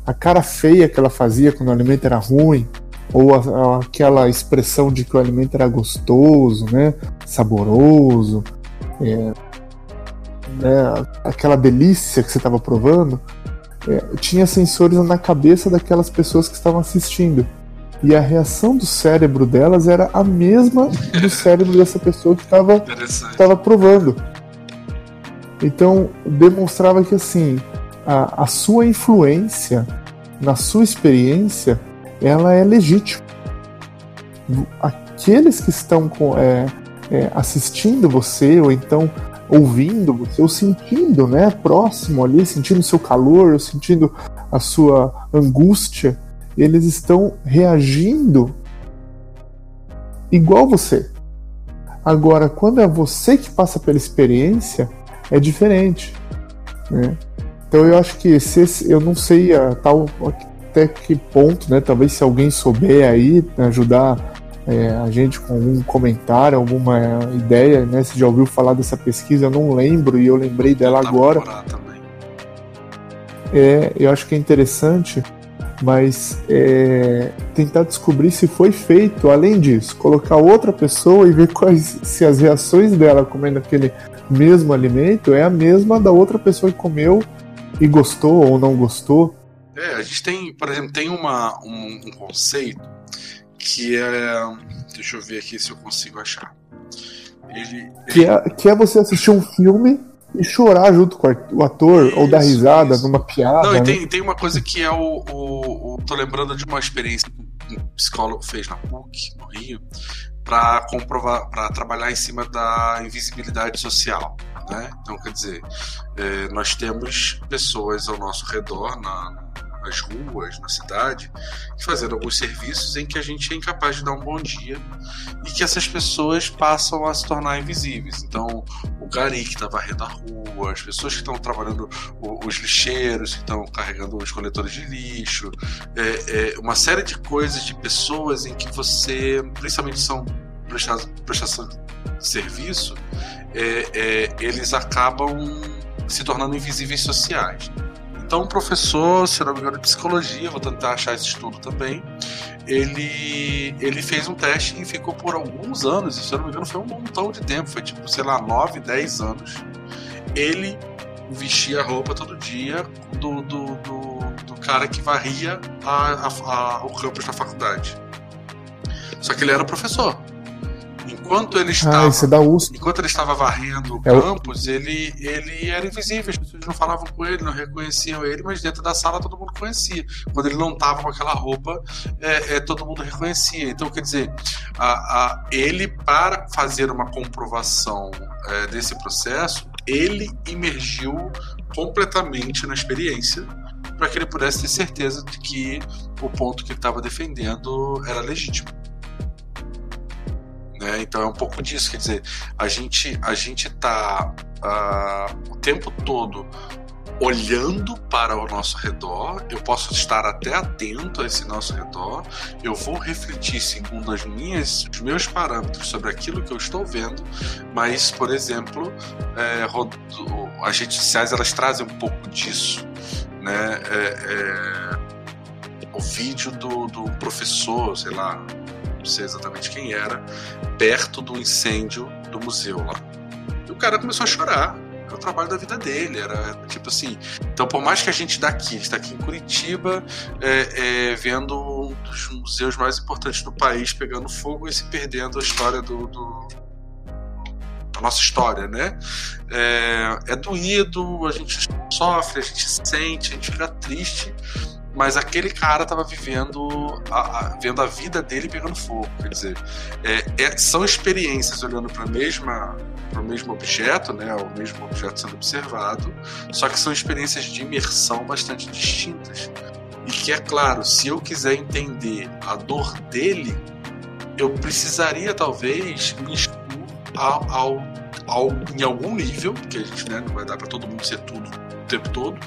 a cara feia que ela fazia quando o alimento era ruim, ou a, a, aquela expressão de que o alimento era gostoso, né, saboroso, é, né, aquela delícia que você estava provando, é, tinha sensores na cabeça daquelas pessoas que estavam assistindo. E a reação do cérebro delas era a mesma do cérebro dessa pessoa que estava provando. Então, demonstrava que assim, a, a sua influência na sua experiência, ela é legítima. Aqueles que estão com, é, é, assistindo você, ou então ouvindo você, ou sentindo, né, próximo ali, sentindo o seu calor, ou sentindo a sua angústia, eles estão reagindo igual você. Agora, quando é você que passa pela experiência, é diferente, né? Então eu acho que esse, eu não sei a tal até que ponto, né? Talvez se alguém souber aí ajudar é, a gente com algum comentário, alguma ideia, né? Você já ouviu falar dessa pesquisa? Eu não lembro e eu lembrei dela agora. É, eu acho que é interessante, mas é, tentar descobrir se foi feito, além disso, colocar outra pessoa e ver quais, se as reações dela comendo aquele mesmo alimento é a mesma da outra pessoa que comeu e gostou ou não gostou. É, a gente tem, por exemplo, tem uma, um, um conceito que é. Deixa eu ver aqui se eu consigo achar. Ele, que, é, que é você assistir um filme e chorar junto com o ator, isso, ou dar risada isso. numa piada. Não, e né? tem, tem uma coisa que é o, o, o, Tô lembrando de uma experiência um psicólogo fez na PUC, no Rio, para comprovar, para trabalhar em cima da invisibilidade social. Né? Então, quer dizer, é, nós temos pessoas ao nosso redor, na, nas ruas, na cidade, fazendo alguns serviços em que a gente é incapaz de dar um bom dia e que essas pessoas passam a se tornar invisíveis. Então, o gari que está varrendo a rua, as pessoas que estão trabalhando, os lixeiros que estão carregando os coletores de lixo, é, é, uma série de coisas, de pessoas em que você, principalmente são prestação de serviço, é, é, eles acabam se tornando invisíveis sociais. Então, o professor, se não me engano, de psicologia, vou tentar achar esse estudo também, ele, ele fez um teste e ficou por alguns anos, se não me engano, foi um montão de tempo, foi tipo, sei lá, 9, 10 anos. Ele vestia a roupa todo dia do, do, do, do cara que varria a, a, a, o campus da faculdade. Só que ele era professor. Enquanto ele estava, ah, enquanto ele estava varrendo o é campus, o... ele, ele era invisível. As pessoas não falavam com ele, não reconheciam ele, mas dentro da sala todo mundo conhecia. Quando ele não estava com aquela roupa, é, é, todo mundo reconhecia. Então, quer dizer, a, a, ele, para fazer uma comprovação é, desse processo, ele imergiu completamente na experiência para que ele pudesse ter certeza de que o ponto que ele estava defendendo era legítimo. Né? Então é um pouco disso, quer dizer, a gente a gente está uh, ah, o tempo todo olhando para o nosso redor, eu posso estar até atento a esse nosso redor, eu vou refletir segundo as minhas, os meus parâmetros sobre aquilo que eu estou vendo, mas, por exemplo, é, as redes sociais elas trazem um pouco disso, né? É, é, o vídeo do, do professor, sei lá, não sei exatamente quem era, perto do incêndio do museu lá. E o cara começou a chorar. Era o trabalho da vida dele, era tipo assim. Então, por mais que a gente daqui, está aqui em Curitiba, é, é, vendo um dos museus mais importantes do país pegando fogo e se perdendo a história do, do nossa história, né? É, é doído, a gente sofre, a gente sente, a gente fica triste, mas aquele cara estava vivendo a, a, vendo a vida dele pegando fogo quer dizer é, é, são experiências olhando para mesma para o mesmo objeto né o mesmo objeto sendo observado só que são experiências de imersão bastante distintas. E que é claro se eu quiser entender a dor dele eu precisaria talvez me expor ao, ao, ao, em algum nível que a gente né, não vai dar para todo mundo ser tudo tempo todo,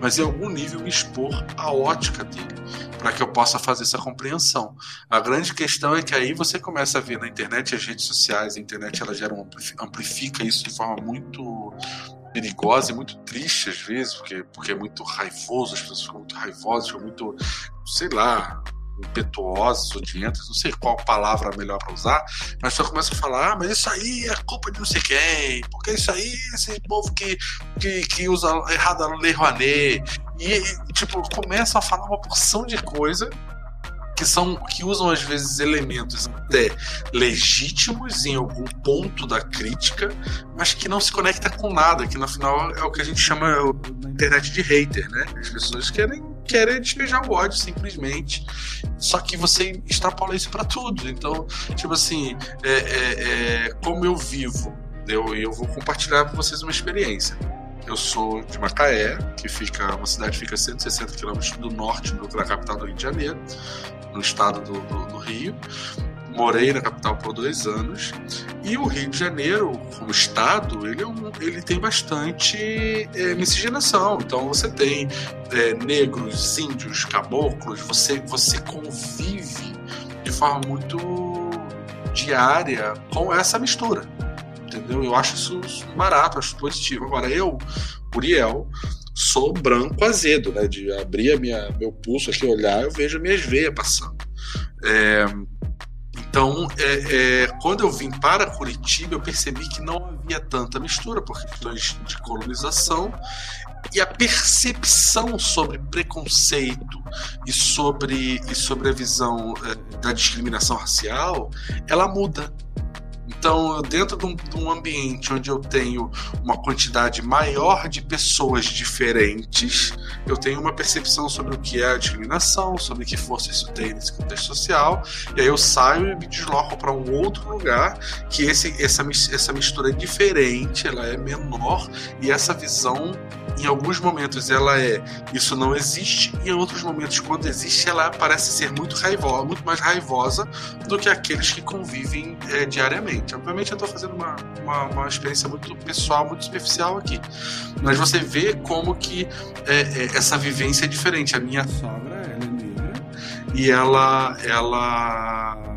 mas em algum nível me expor a ótica dele, para que eu possa fazer essa compreensão. A grande questão é que aí você começa a ver na internet as redes sociais, a internet ela gera um, amplifica isso de forma muito perigosa e muito triste às vezes, porque, porque é muito raivoso, as pessoas ficam muito raivosas, ficam muito, sei lá, impetuosas, odientas, não sei qual palavra melhor para usar, mas só começa a falar, ah, mas isso aí é culpa de não sei quem, porque isso aí, esse povo que, que, que usa errado a Lei Rouanet, e, e, tipo, começam a falar uma porção de coisa que são que usam às vezes elementos até legítimos em algum ponto da crítica, mas que não se conecta com nada, que no final é o que a gente chama na internet de hater, né? As pessoas querem querem despejar o ódio simplesmente. Só que você extrapola isso para tudo. Então, tipo assim, é, é, é, como eu vivo, eu, eu vou compartilhar com vocês uma experiência. Eu sou de Macaé, que fica uma cidade fica a 160 quilômetros do norte do, da capital do Rio de Janeiro, no estado do, do, do Rio morei na capital por dois anos e o Rio de Janeiro, como estado, ele, é um, ele tem bastante é, miscigenação. Então você tem é, negros, índios, caboclos, você, você convive de forma muito diária com essa mistura. Entendeu? Eu acho isso barato, acho positivo. Agora, eu, Uriel, sou branco azedo, né? De abrir minha, meu pulso aqui, olhar, eu vejo minhas veias passando. É, então, é, é, quando eu vim para Curitiba, eu percebi que não havia tanta mistura por questões de colonização e a percepção sobre preconceito e sobre, e sobre a visão é, da discriminação racial, ela muda. Então, dentro de um, de um, ambiente onde eu tenho uma quantidade maior de pessoas diferentes, eu tenho uma percepção sobre o que é a discriminação, sobre que força isso tem nesse contexto social, e aí eu saio e me desloco para um outro lugar que esse, essa, essa mistura é diferente, ela é menor, e essa visão em alguns momentos ela é isso não existe, e em outros momentos, quando existe, ela parece ser muito raivosa, muito mais raivosa do que aqueles que convivem é, diariamente. Obviamente, eu estou fazendo uma, uma, uma, experiência muito pessoal, muito superficial aqui, mas você vê como que é, é, essa vivência é diferente. A minha sogra, ela é negra, e ela, ela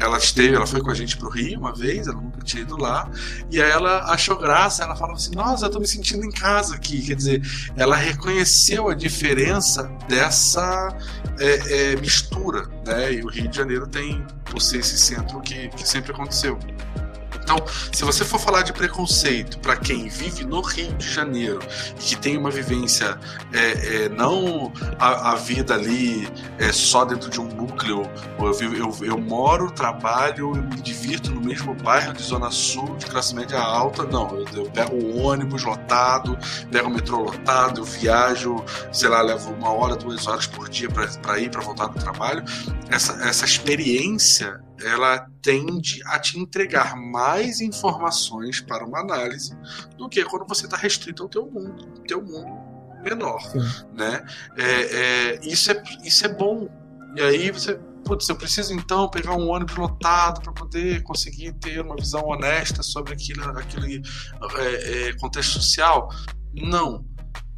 ela esteve, ela foi com a gente pro Rio uma vez, ela nunca tinha ido lá, e aí ela achou graça, ela falava assim, nossa, eu tô me sentindo em casa aqui, quer dizer, ela reconheceu a diferença dessa é, é, mistura, né, e o Rio de Janeiro tem, por ser esse centro que, que sempre aconteceu. Então, se você for falar de preconceito para quem vive no Rio de Janeiro e que tem uma vivência, é, é, não a, a, vida ali é, só dentro de um núcleo, eu, eu, eu moro, trabalho, eu me divirto no mesmo bairro de Zona Sul, de classe média alta, não. Eu, eu pego o ônibus lotado, pego o metrô lotado, eu viajo, sei lá, levo uma hora, duas horas por dia para ir, para voltar do trabalho. Essa, essa experiência ela tende a te entregar mais informações para uma análise do que quando você está restrito ao teu mundo, teu mundo menor, Sim. né? É, é, isso é isso é bom. E aí você Putz, eu preciso então pegar um ônibus lotado para poder conseguir ter uma visão honesta sobre aquilo, aquele é, é contexto social? Não.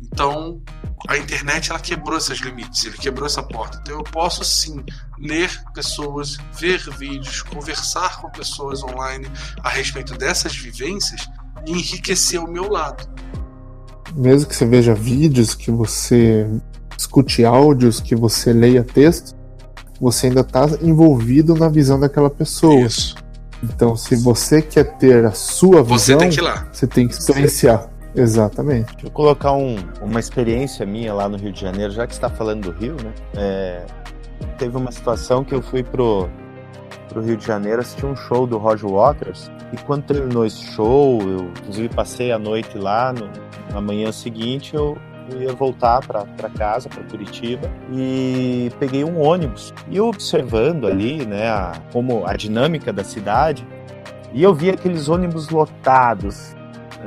Então, a internet ela quebrou esses limites, ele quebrou essa porta. Então, eu posso sim ler pessoas, ver vídeos, conversar com pessoas online a respeito dessas vivências e enriquecer o meu lado. Mesmo que você veja vídeos, que você escute áudios, que você leia texto, você ainda está envolvido na visão daquela pessoa. Isso. Então, se você quer ter a sua visão, você tem que, ir lá. Você tem que experienciar. Exatamente. Deixa eu colocar um, uma experiência minha lá no Rio de Janeiro, já que está falando do Rio, né? É, teve uma situação que eu fui pro, pro Rio de Janeiro assistir um show do Roger Waters. E quando terminou esse show, eu inclusive passei a noite lá, no, na manhã seguinte eu, ia voltar para casa, para Curitiba, e peguei um ônibus. E observando ali, né, a, como a dinâmica da cidade, e eu vi aqueles ônibus lotados,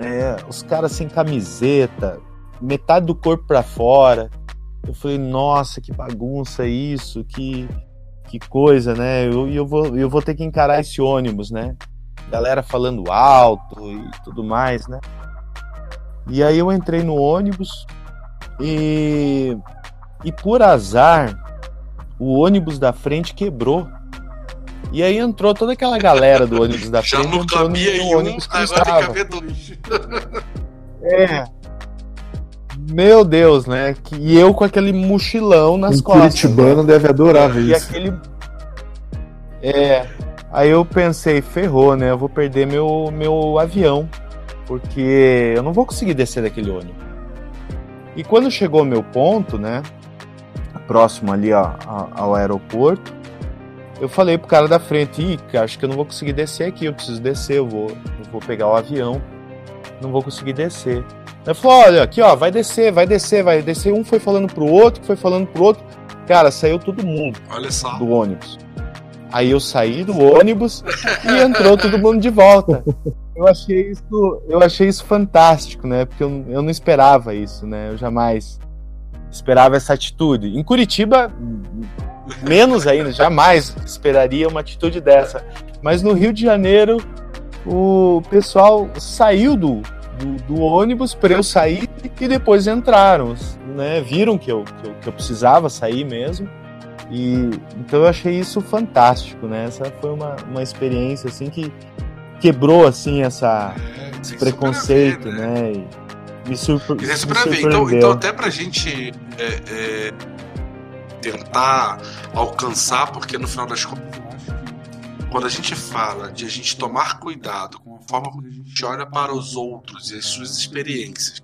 é, os caras sem camiseta, metade do corpo para fora. Eu falei, nossa, que bagunça isso, que, que coisa, né? E eu, eu, vou, eu vou ter que encarar esse ônibus, né? Galera falando alto e tudo mais, né? E aí eu entrei no ônibus e, e por azar, o ônibus da frente quebrou. E aí entrou toda aquela galera do ônibus da frente. [laughs] Já não cabia em um, ônibus que agora estava. tem que caber dois. [laughs] É. Meu Deus, né? E eu com aquele mochilão nas um costas. Curitibano né? deve adorar ver e isso. Aquele... É. Aí eu pensei, ferrou, né? Eu vou perder meu, meu avião. Porque eu não vou conseguir descer daquele ônibus. E quando chegou o meu ponto, né? Próximo ali ó, ao aeroporto, eu falei pro cara da frente, Ih, acho que eu não vou conseguir descer aqui, eu preciso descer, eu vou, eu vou pegar o avião, não vou conseguir descer. Ele falou, olha, aqui ó, vai descer, vai descer, vai descer. Um foi falando pro outro, foi falando pro outro. Cara, saiu todo mundo olha só. do ônibus. Aí eu saí do ônibus e entrou todo mundo de volta. [laughs] Eu achei isso, eu achei isso fantástico, né? Porque eu, eu não esperava isso, né? Eu jamais esperava essa atitude. Em Curitiba, menos ainda, jamais esperaria uma atitude dessa. Mas no Rio de Janeiro, o pessoal saiu do, do, do ônibus para eu sair e depois entraram, né? Viram que eu, que eu, que eu precisava sair mesmo. E então eu achei isso fantástico, né? Essa foi uma, uma experiência assim que quebrou assim essa é, esse preconceito, ver, né? né? E me, surpre me surpreendeu. Então, então até pra gente é, é tentar alcançar, porque no final das contas, quando a gente fala de a gente tomar cuidado com a forma como a gente olha para os outros e as suas experiências,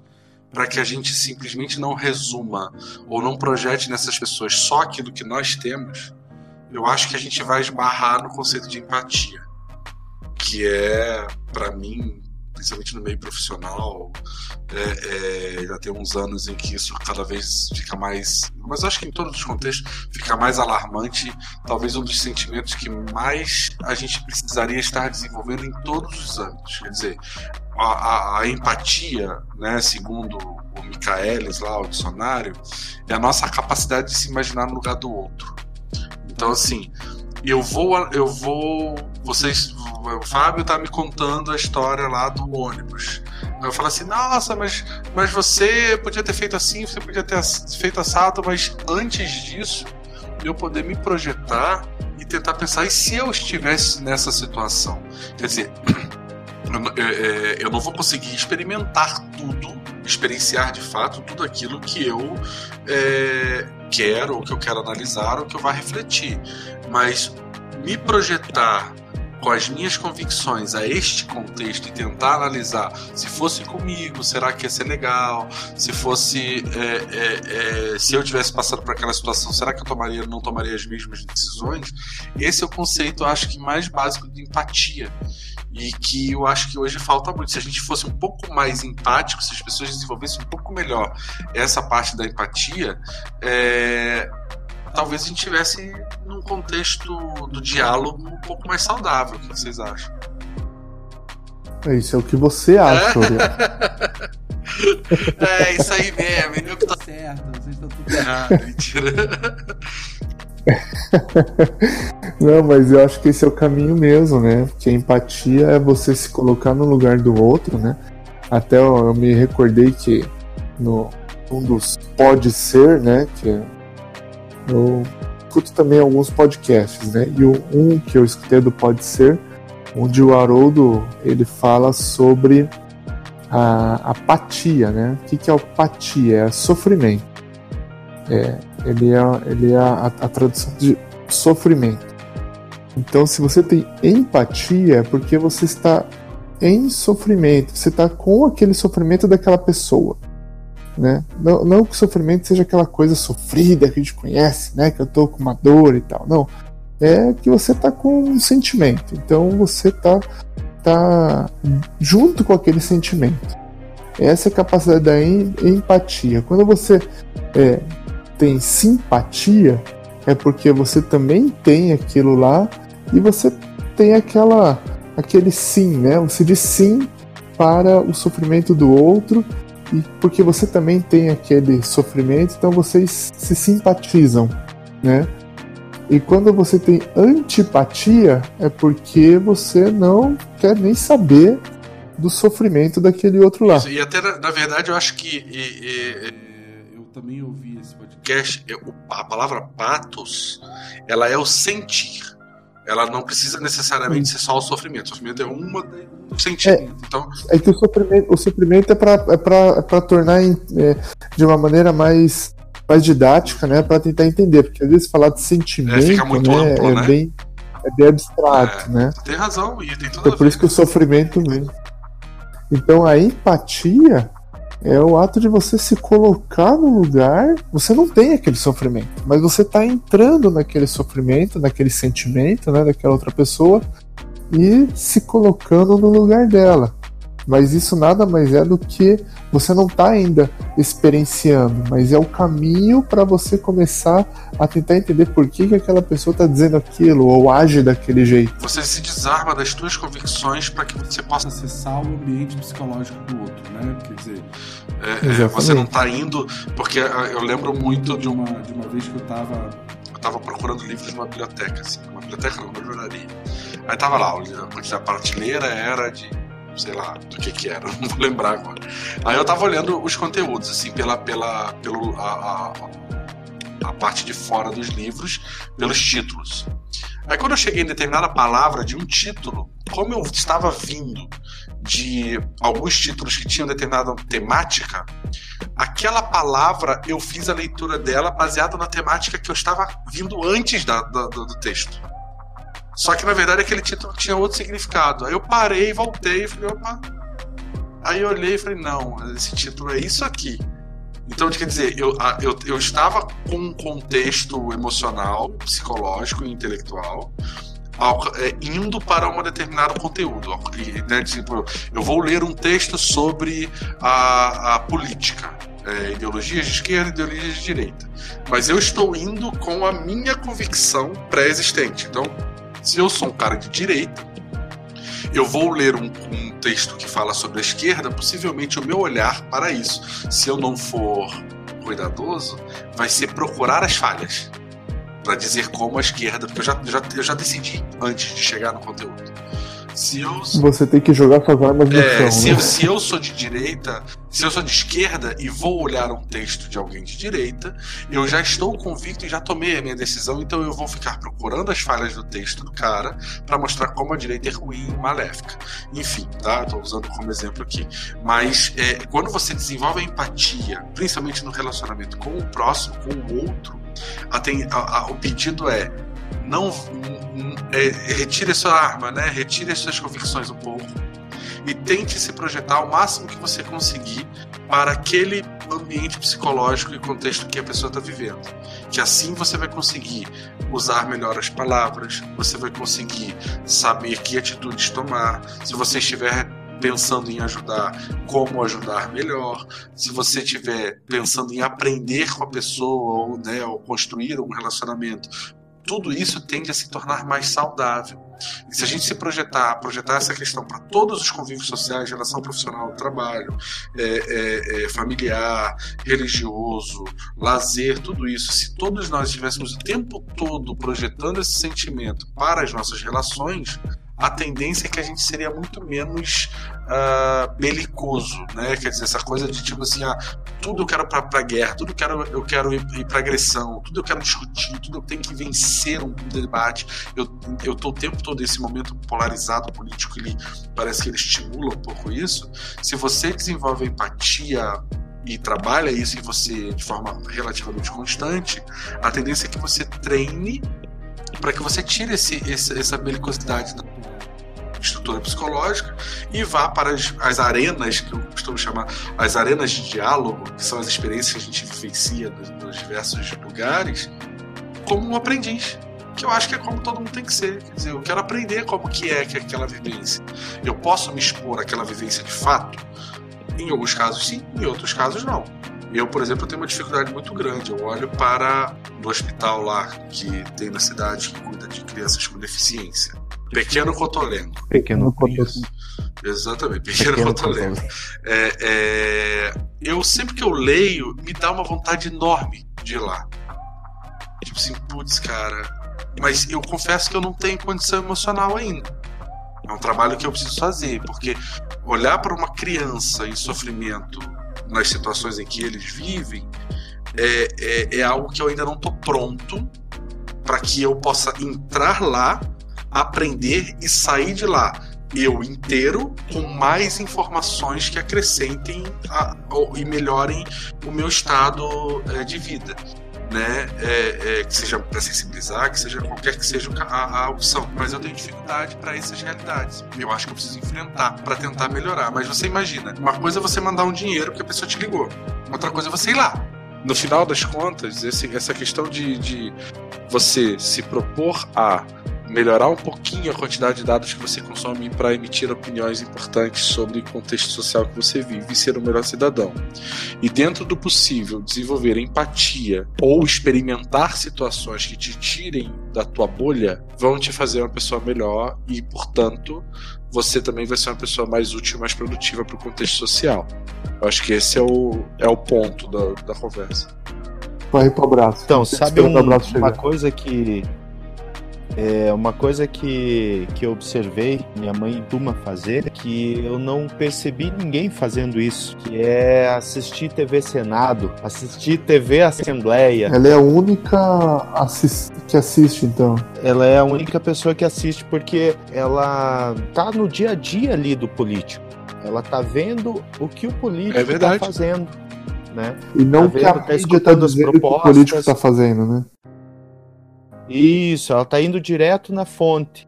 para que a gente simplesmente não resuma ou não projete nessas pessoas só aquilo que nós temos, eu acho que a gente vai esbarrar no conceito de empatia que é, para mim, principalmente no meio profissional, é, é, já tem uns anos em que isso cada vez fica mais, mas acho que em todos os contextos fica mais alarmante, talvez um dos sentimentos que mais a gente precisaria estar desenvolvendo em todos os âmbitos. Quer dizer, a, a, a empatia, né, segundo o Michaelis lá, o dicionário, é a nossa capacidade de se imaginar no lugar do outro. Então, assim, eu vou, eu vou, vocês, o Fábio tá me contando a história lá do ônibus. Eu falo assim, nossa, mas, mas você podia ter feito assim, você podia ter feito assado, mas antes disso, eu poder me projetar e tentar pensar, e se eu estivesse nessa situação? Quer dizer, [clears throat] eu, é, eu não vou conseguir experimentar tudo, experienciar de fato tudo aquilo que eu é, quero, ou que eu quero analisar, ou que eu vá refletir. Mas me projetar com as minhas convicções a este contexto e tentar analisar se fosse comigo, será que ia ser legal? Se fosse é, é, é, se eu tivesse passado por aquela situação, será que eu tomaria não tomaria as mesmas decisões? Esse é o conceito, acho que mais básico de empatia e que eu acho que hoje falta muito. Se a gente fosse um pouco mais empático, se as pessoas desenvolvessem um pouco melhor essa parte da empatia, é, talvez a gente tivesse num contexto do diálogo um pouco mais saudável. O que vocês acham? É isso é o que você acha, É [laughs] isso aí mesmo, eu que tô certo, vocês estão tudo errado, mentira. [laughs] Não, mas eu acho que esse é o caminho mesmo, né? Que a empatia é você se colocar no lugar do outro, né? Até eu, eu me recordei que no um dos pode ser, né? Que é eu escuto também alguns podcasts, né? E um que eu escutei do Pode Ser, onde o Haroldo ele fala sobre a apatia, né? O que, que é apatia? É sofrimento. É, ele é, ele é a, a tradução de sofrimento. Então, se você tem empatia, é porque você está em sofrimento, você está com aquele sofrimento daquela pessoa né? Não, não que o sofrimento seja aquela coisa sofrida que a gente conhece, né? Que eu tô com uma dor e tal. Não. É que você tá com um sentimento. Então você tá, tá junto com aquele sentimento. Essa é a capacidade da em, empatia. Quando você é, tem simpatia, é porque você também tem aquilo lá e você tem aquela aquele sim, né? Você diz sim para o sofrimento do outro e porque você também tem aquele sofrimento, então vocês se simpatizam, né? E quando você tem antipatia, é porque você não quer nem saber do sofrimento daquele outro lá. Isso, e até, na, na, verdade, eu acho que e, e, eu também ouvi esse podcast. A palavra patos, ela é o sentir ela não precisa necessariamente ser só o sofrimento. O sofrimento é uma um sentimento. É, então... é que o sofrimento, o sofrimento é para é tornar em, é, de uma maneira mais, mais didática, né? Para tentar entender. Porque às vezes falar de sentimento é, fica muito né, amplo, é né? bem é bem abstrato, é, né? Tem razão, e tem tudo É por isso que o sofrimento vem. Então a empatia é o ato de você se colocar no lugar. Você não tem aquele sofrimento, mas você está entrando naquele sofrimento, naquele sentimento, né, daquela outra pessoa e se colocando no lugar dela. Mas isso nada mais é do que você não está ainda experienciando, mas é o caminho para você começar a tentar entender por que, que aquela pessoa está dizendo aquilo ou age daquele jeito. Você se desarma das suas convicções para que você possa acessar o ambiente psicológico do outro, né? Quer dizer, é, é, você não está indo porque eu lembro muito de uma de uma vez que eu estava tava procurando livros numa biblioteca, assim, uma biblioteca, uma livraria. Aí tava lá, a prateleira era de sei lá, do que que era, [laughs] não vou lembrar agora. Aí eu tava olhando os conteúdos, assim, pela, pela, pelo, a, a, a parte de fora dos livros, pelos títulos. Aí quando eu cheguei em determinada palavra de um título, como eu estava vindo de alguns títulos que tinham determinada temática, aquela palavra eu fiz a leitura dela baseada na temática que eu estava vindo antes da, da, do texto. Só que na verdade aquele título tinha outro significado. Aí eu parei, voltei e falei, opa. Aí eu olhei e falei, não, esse título é isso aqui. Então, quer dizer, eu, eu, eu estava com um contexto emocional, psicológico e intelectual indo para um determinado conteúdo. Né? Tipo, eu vou ler um texto sobre a, a política. É, ideologias de esquerda ideologias de direita. Mas eu estou indo com a minha convicção pré-existente. Então, se eu sou um cara de direita, eu vou ler um, um, texto que fala sobre a esquerda, possivelmente o meu olhar para isso, se eu não for cuidadoso, vai ser procurar as falhas para dizer como a esquerda, porque eu já, já, eu já decidi antes de chegar no conteúdo. Se eu, Você tem que jogar suas armas no é, chão. Se, né? eu, se eu sou de direita, se eu sou de esquerda e vou olhar um texto de alguém de direita, eu já estou convicto e já tomei a minha decisão, então eu vou ficar procurando as falhas do texto do cara para mostrar como a direita é ruim e maléfica. Enfim, tá? Estou usando como exemplo aqui. Mas é, quando você desenvolve a empatia, principalmente no relacionamento com o próximo, com o outro, a, a, o pedido é não é, retire sua arma, né? Retire as suas convicções um pouco e tente se projetar o máximo que você conseguir para aquele ambiente psicológico e contexto que a pessoa está vivendo. Que assim você vai conseguir usar melhor as palavras, você vai conseguir saber que atitudes tomar. Se você estiver pensando em ajudar, como ajudar melhor. Se você estiver pensando em aprender com a pessoa ou, né, ou construir um relacionamento, tudo isso tende a se tornar mais saudável. E se a gente se projetar, projetar essa questão para todos os convívios sociais, relação profissional, trabalho, é, é, é, familiar, religioso, lazer, tudo isso, se todos nós estivéssemos o tempo todo projetando esse sentimento para as nossas relações, a tendência é que a gente seria muito menos uh, belicoso, né? Quer dizer, essa coisa de tipo assim, ah, tudo eu quero para pra guerra, tudo eu quero, eu quero ir, ir para agressão, tudo eu quero discutir, tudo eu tenho que vencer um debate. Eu, eu tô o tempo todo nesse momento polarizado político, ele parece que ele estimula um pouco isso. Se você desenvolve empatia e trabalha isso em você de forma relativamente constante, a tendência é que você treine para que você tire esse, esse, essa belicosidade da estrutura psicológica e vá para as, as, arenas, que eu costumo chamar as arenas de diálogo, que são as experiências que a gente vivencia nos, nos diversos lugares, como um aprendiz. Que eu acho que é como todo mundo tem que ser. Quer dizer, eu quero aprender como que é que é aquela vivência. Eu posso me expor àquela vivência de fato? Em alguns casos sim, em outros casos não. Eu, por exemplo, tenho uma dificuldade muito grande. Eu olho para o hospital lá que tem na cidade que cuida de crianças com deficiência. Pequeno Cotolengo. Pequeno Cotolengo. Exatamente, Pequeno, Pequeno Cotolengo. É, é, eu sempre que eu leio, me dá uma vontade enorme de ir lá. Tipo assim, putz, cara. Mas eu confesso que eu não tenho condição emocional ainda. É um trabalho que eu preciso fazer, porque olhar para uma criança em sofrimento nas situações em que eles vivem é, é, é algo que eu ainda não estou pronto para que eu possa entrar lá aprender e sair de lá eu inteiro com mais informações que acrescentem a, ou, e melhorem o meu estado é, de vida. Né? É, é, que seja para sensibilizar, que seja qualquer que seja a, a opção. Mas eu tenho dificuldade para essas realidades. Eu acho que eu preciso enfrentar para tentar melhorar. Mas você imagina, uma coisa é você mandar um dinheiro porque a pessoa te ligou, outra coisa é você ir lá. No final das contas, esse, essa questão de, de você se propor a melhorar um pouquinho a quantidade de dados que você consome para emitir opiniões importantes sobre o contexto social que você vive e ser um melhor cidadão. E dentro do possível, desenvolver empatia ou experimentar situações que te tirem da tua bolha vão te fazer uma pessoa melhor e, portanto, você também vai ser uma pessoa mais útil e mais produtiva para o contexto social. Eu acho que esse é o, é o ponto da, da conversa. Vai para o abraço. Então, sabe um, uma coisa que é uma coisa que, que eu observei minha mãe Duma fazer, que eu não percebi ninguém fazendo isso, que é assistir TV Senado, assistir TV Assembleia. Ela é a única assist... que assiste, então. Ela é a única pessoa que assiste porque ela tá no dia a dia ali do político. Ela tá vendo o que o político é tá fazendo. Né? E não tá vendo, que a tá escutando tá o que o político está fazendo, né? Isso, ela está indo direto na fonte.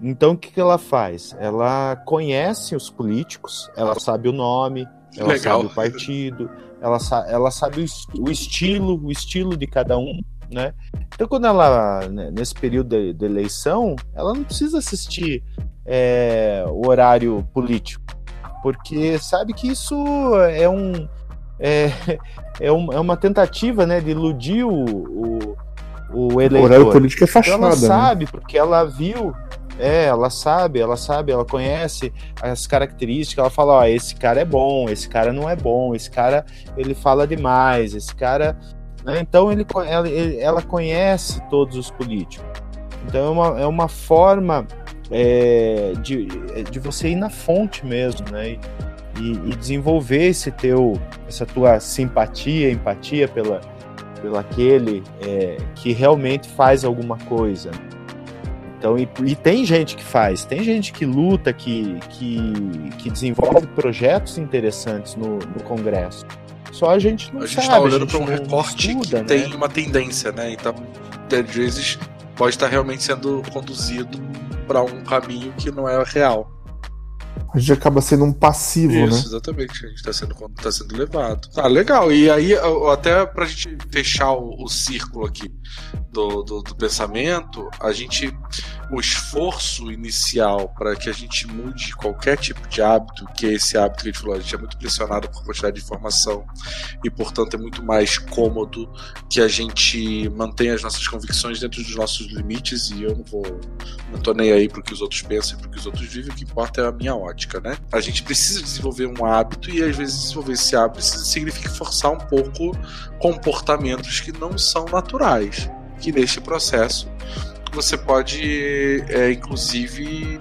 Então o que, que ela faz? Ela conhece os políticos, ela sabe o nome, ela Legal. sabe o partido, ela, sa ela sabe o, o, estilo, o estilo de cada um, né? Então, quando ela, né, nesse período de, de, eleição, ela não precisa assistir é, o horário político, porque sabe que isso é um é, [laughs] é, um, é uma tentativa, né, de iludir o, o, o eleitor. O horário político é fachada. Então ela né? sabe, porque ela viu é, ela sabe, ela sabe, ela conhece as características, ela fala, ó, esse cara é bom, esse cara não é bom, esse cara ele fala demais, esse cara. Né? Então ele, ela, ela conhece todos os políticos. Então é uma, é uma forma é, de, de você ir na fonte mesmo, né? E, e, desenvolver esse teu, essa tua simpatia, empatia pela, pelo aquele é, que realmente faz alguma coisa. Então, e, e, tem gente que faz, tem gente que luta, que, que, que desenvolve projetos interessantes no, no Congresso. Só a gente não a gente tá sabe. Está olhando para um recorte estuda, que né? tem uma tendência, né? Então, às vezes, pode estar realmente sendo conduzido para um caminho que não é real a gente acaba sendo um passivo, Isso, né? exatamente. A gente tá sendo, tá sendo levado. Tá, legal. E aí, até pra gente fechar o, o círculo aqui do, do, do, pensamento, a gente. O esforço inicial para que a gente mude qualquer tipo de hábito, que é esse hábito que a gente falou, a gente é muito pressionado por quantidade de informação e, portanto, é muito mais cômodo que a gente mantenha as nossas convicções dentro dos nossos limites e eu não vou. Não tô nem aí pro que os outros pensam e pro que os outros vivem, o que importa é a minha ótica, né? A gente precisa desenvolver um hábito e às vezes desenvolver esse hábito significa forçar um pouco comportamentos que não são naturais. Que neste processo você pode, é, inclusive,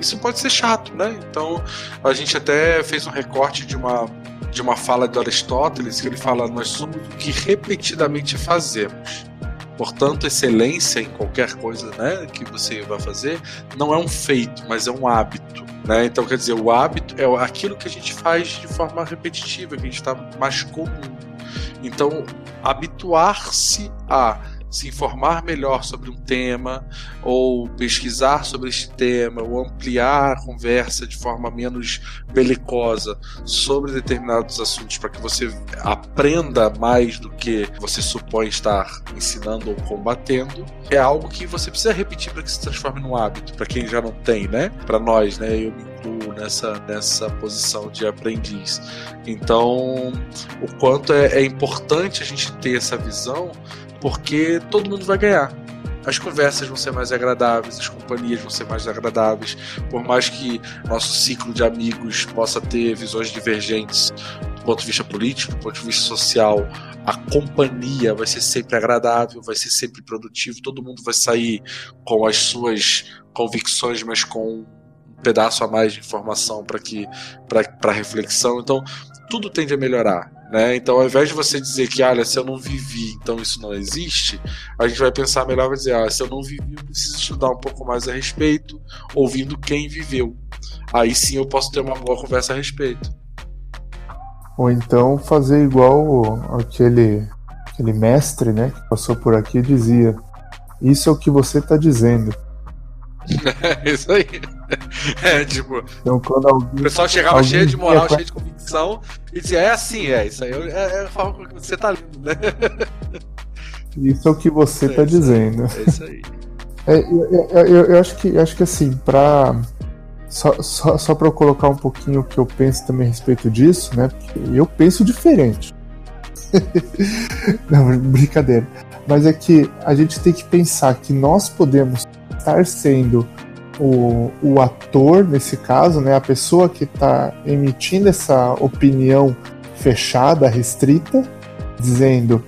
isso pode ser chato, né? Então a gente até fez um recorte de uma de uma fala de Aristóteles que ele fala nós somos o que repetidamente fazemos. Portanto, excelência em qualquer coisa né, que você vai fazer não é um feito, mas é um hábito. Né? Então, quer dizer, o hábito é aquilo que a gente faz de forma repetitiva, que a gente está mais comum. Então, habituar-se a se informar melhor sobre um tema, ou pesquisar sobre este tema, ou ampliar a conversa de forma menos belicosa sobre determinados assuntos para que você aprenda mais do que você supõe estar ensinando ou combatendo, é algo que você precisa repetir para que se transforme num hábito, para quem já não tem, né? Para nós, né? Eu me incluo nessa, nessa posição de aprendiz. Então, o quanto é, é importante a gente ter essa visão porque todo mundo vai ganhar. As conversas vão ser mais agradáveis, as companhias vão ser mais agradáveis, por mais que nosso ciclo de amigos possa ter visões divergentes do ponto de vista político, do ponto de vista social, a companhia vai ser sempre agradável, vai ser sempre produtivo, todo mundo vai sair com as suas convicções, mas com um pedaço a mais de informação para que para reflexão. Então, tudo tende a melhorar. Né? Então, ao invés de você dizer que, olha, se eu não vivi, então isso não existe, a gente vai pensar melhor e dizer, ah, se eu não vivi, eu preciso estudar um pouco mais a respeito, ouvindo quem viveu. Aí sim eu posso ter uma boa conversa a respeito. Ou então fazer igual aquele, aquele mestre né, que passou por aqui dizia: Isso é o que você está dizendo. [laughs] É isso aí. [laughs] É, tipo. Então, quando alguém, o pessoal chegava cheio de moral, cheio de convicção, e dizia, é assim, é, isso aí é, é a forma que você tá lendo, né? [laughs] Isso é o que você é tá dizendo. É isso aí. [laughs] É, eu, eu, eu, acho que, acho que assim, pra. Só, só, só para eu colocar um pouquinho o que eu penso também a respeito disso, né? Porque eu penso diferente. Não, brincadeira. Mas é que a gente tem que pensar que nós podemos estar sendo o, o ator, nesse caso, né, a pessoa que está emitindo essa opinião fechada, restrita, dizendo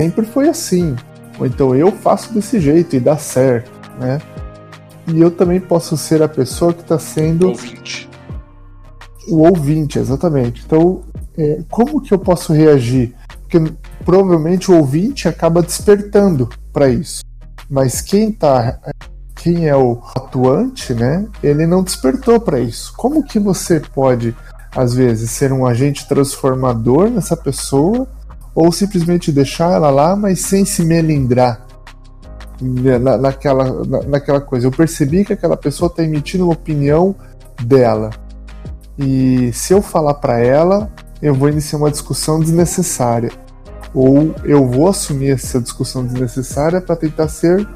sempre foi assim, ou então eu faço desse jeito e dá certo, né? E eu também posso ser a pessoa que está sendo ouvinte. o ouvinte, exatamente. Então, é, como que eu posso reagir? Porque provavelmente o ouvinte acaba despertando para isso, mas quem está quem é o atuante, né? Ele não despertou para isso. Como que você pode, às vezes, ser um agente transformador nessa pessoa ou simplesmente deixar ela lá, mas sem se melindrar na, naquela, na, naquela coisa? Eu percebi que aquela pessoa está emitindo uma opinião dela e se eu falar para ela, eu vou iniciar uma discussão desnecessária. ou eu vou assumir essa discussão desnecessária para tentar ser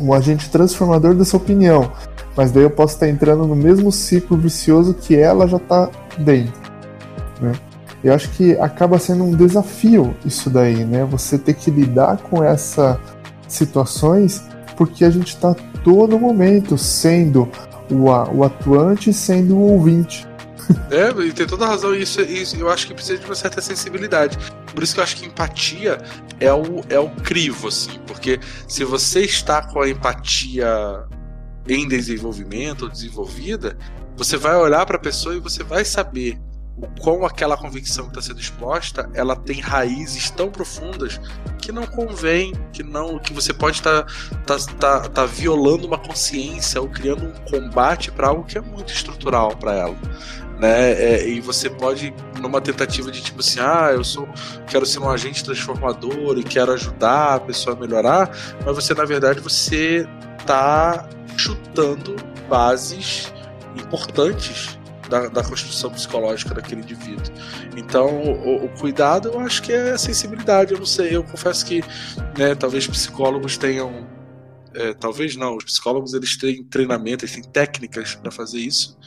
um agente transformador dessa opinião, mas daí eu posso estar entrando no mesmo ciclo vicioso que ela já está dentro. Né? Eu acho que acaba sendo um desafio isso daí, né? Você ter que lidar com essas situações porque a gente está todo momento sendo o, o atuante sendo o ouvinte. É, e tem toda razão. Isso, isso eu acho que precisa de uma certa sensibilidade. Por isso que eu acho que empatia é o, é o crivo, assim. Porque se você está com a empatia em desenvolvimento ou desenvolvida, você vai olhar para a pessoa e você vai saber o quão aquela convicção que está sendo exposta ela tem raízes tão profundas que não convém, que não, que você pode estar tá, tá, tá, tá, violando uma consciência ou criando um combate para algo que é muito estrutural para ela. Né? É, e você pode, numa tentativa de tipo assim, ah, eu sou, quero ser um agente transformador e quero ajudar a pessoa a melhorar, mas você na verdade você tá chutando bases importantes da, da construção psicológica daquele indivíduo. Então, o, o, cuidado eu acho que é a sensibilidade. Eu não sei, eu confesso que né, talvez psicólogos tenham. É, talvez não, os psicólogos eles têm treinamento, eles têm técnicas para fazer isso.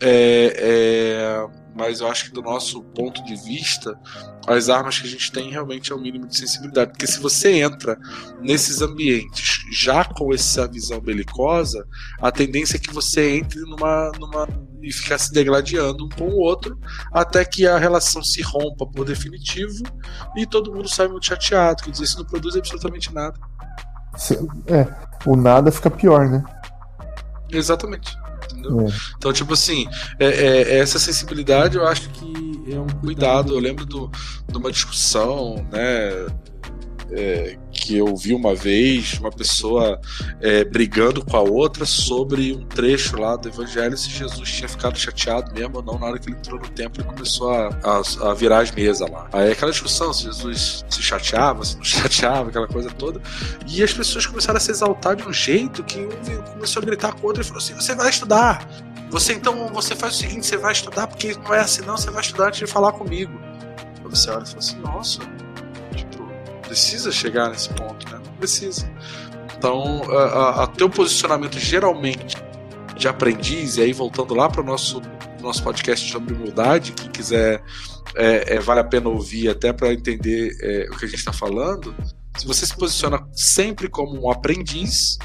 É, é, mas eu acho que do nosso ponto de vista, as armas que a gente tem realmente é o mínimo de sensibilidade. Porque se você entra nesses ambientes já com essa visão belicosa, a tendência é que você entre numa, numa e ficar se degladiando um com o outro até que a relação se rompa por definitivo e todo mundo sai muito chateado. Dizer, isso não produz absolutamente nada. É, o nada fica pior, né? Exatamente. É. Então, tipo assim, é, é, essa sensibilidade eu acho que é um cuidado. Eu lembro do, de uma discussão, né? É, que eu vi uma vez uma pessoa é, brigando com a outra sobre um trecho lá do Evangelho se Jesus tinha ficado chateado mesmo ou não na hora que ele entrou no templo e começou a, a, a virar as mesas lá. Aí aquela discussão se Jesus se chateava, se não [laughs] chateava, aquela coisa toda. E as pessoas começaram a se exaltar de um jeito que um começou a gritar com o outro e falou assim: Você vai estudar. Você então você faz o seguinte: você vai estudar, porque não é assim, não, você vai estudar antes de falar comigo. Você olha e fala assim: Nossa precisa chegar nesse ponto, né? Não precisa. Então, a, a, a teu posicionamento geralmente de aprendiz, e aí voltando lá para o nosso, nosso podcast sobre humildade, quem quiser, é, é, vale a pena ouvir até para entender é, o que a gente está falando. Se você se posiciona sempre como um aprendiz,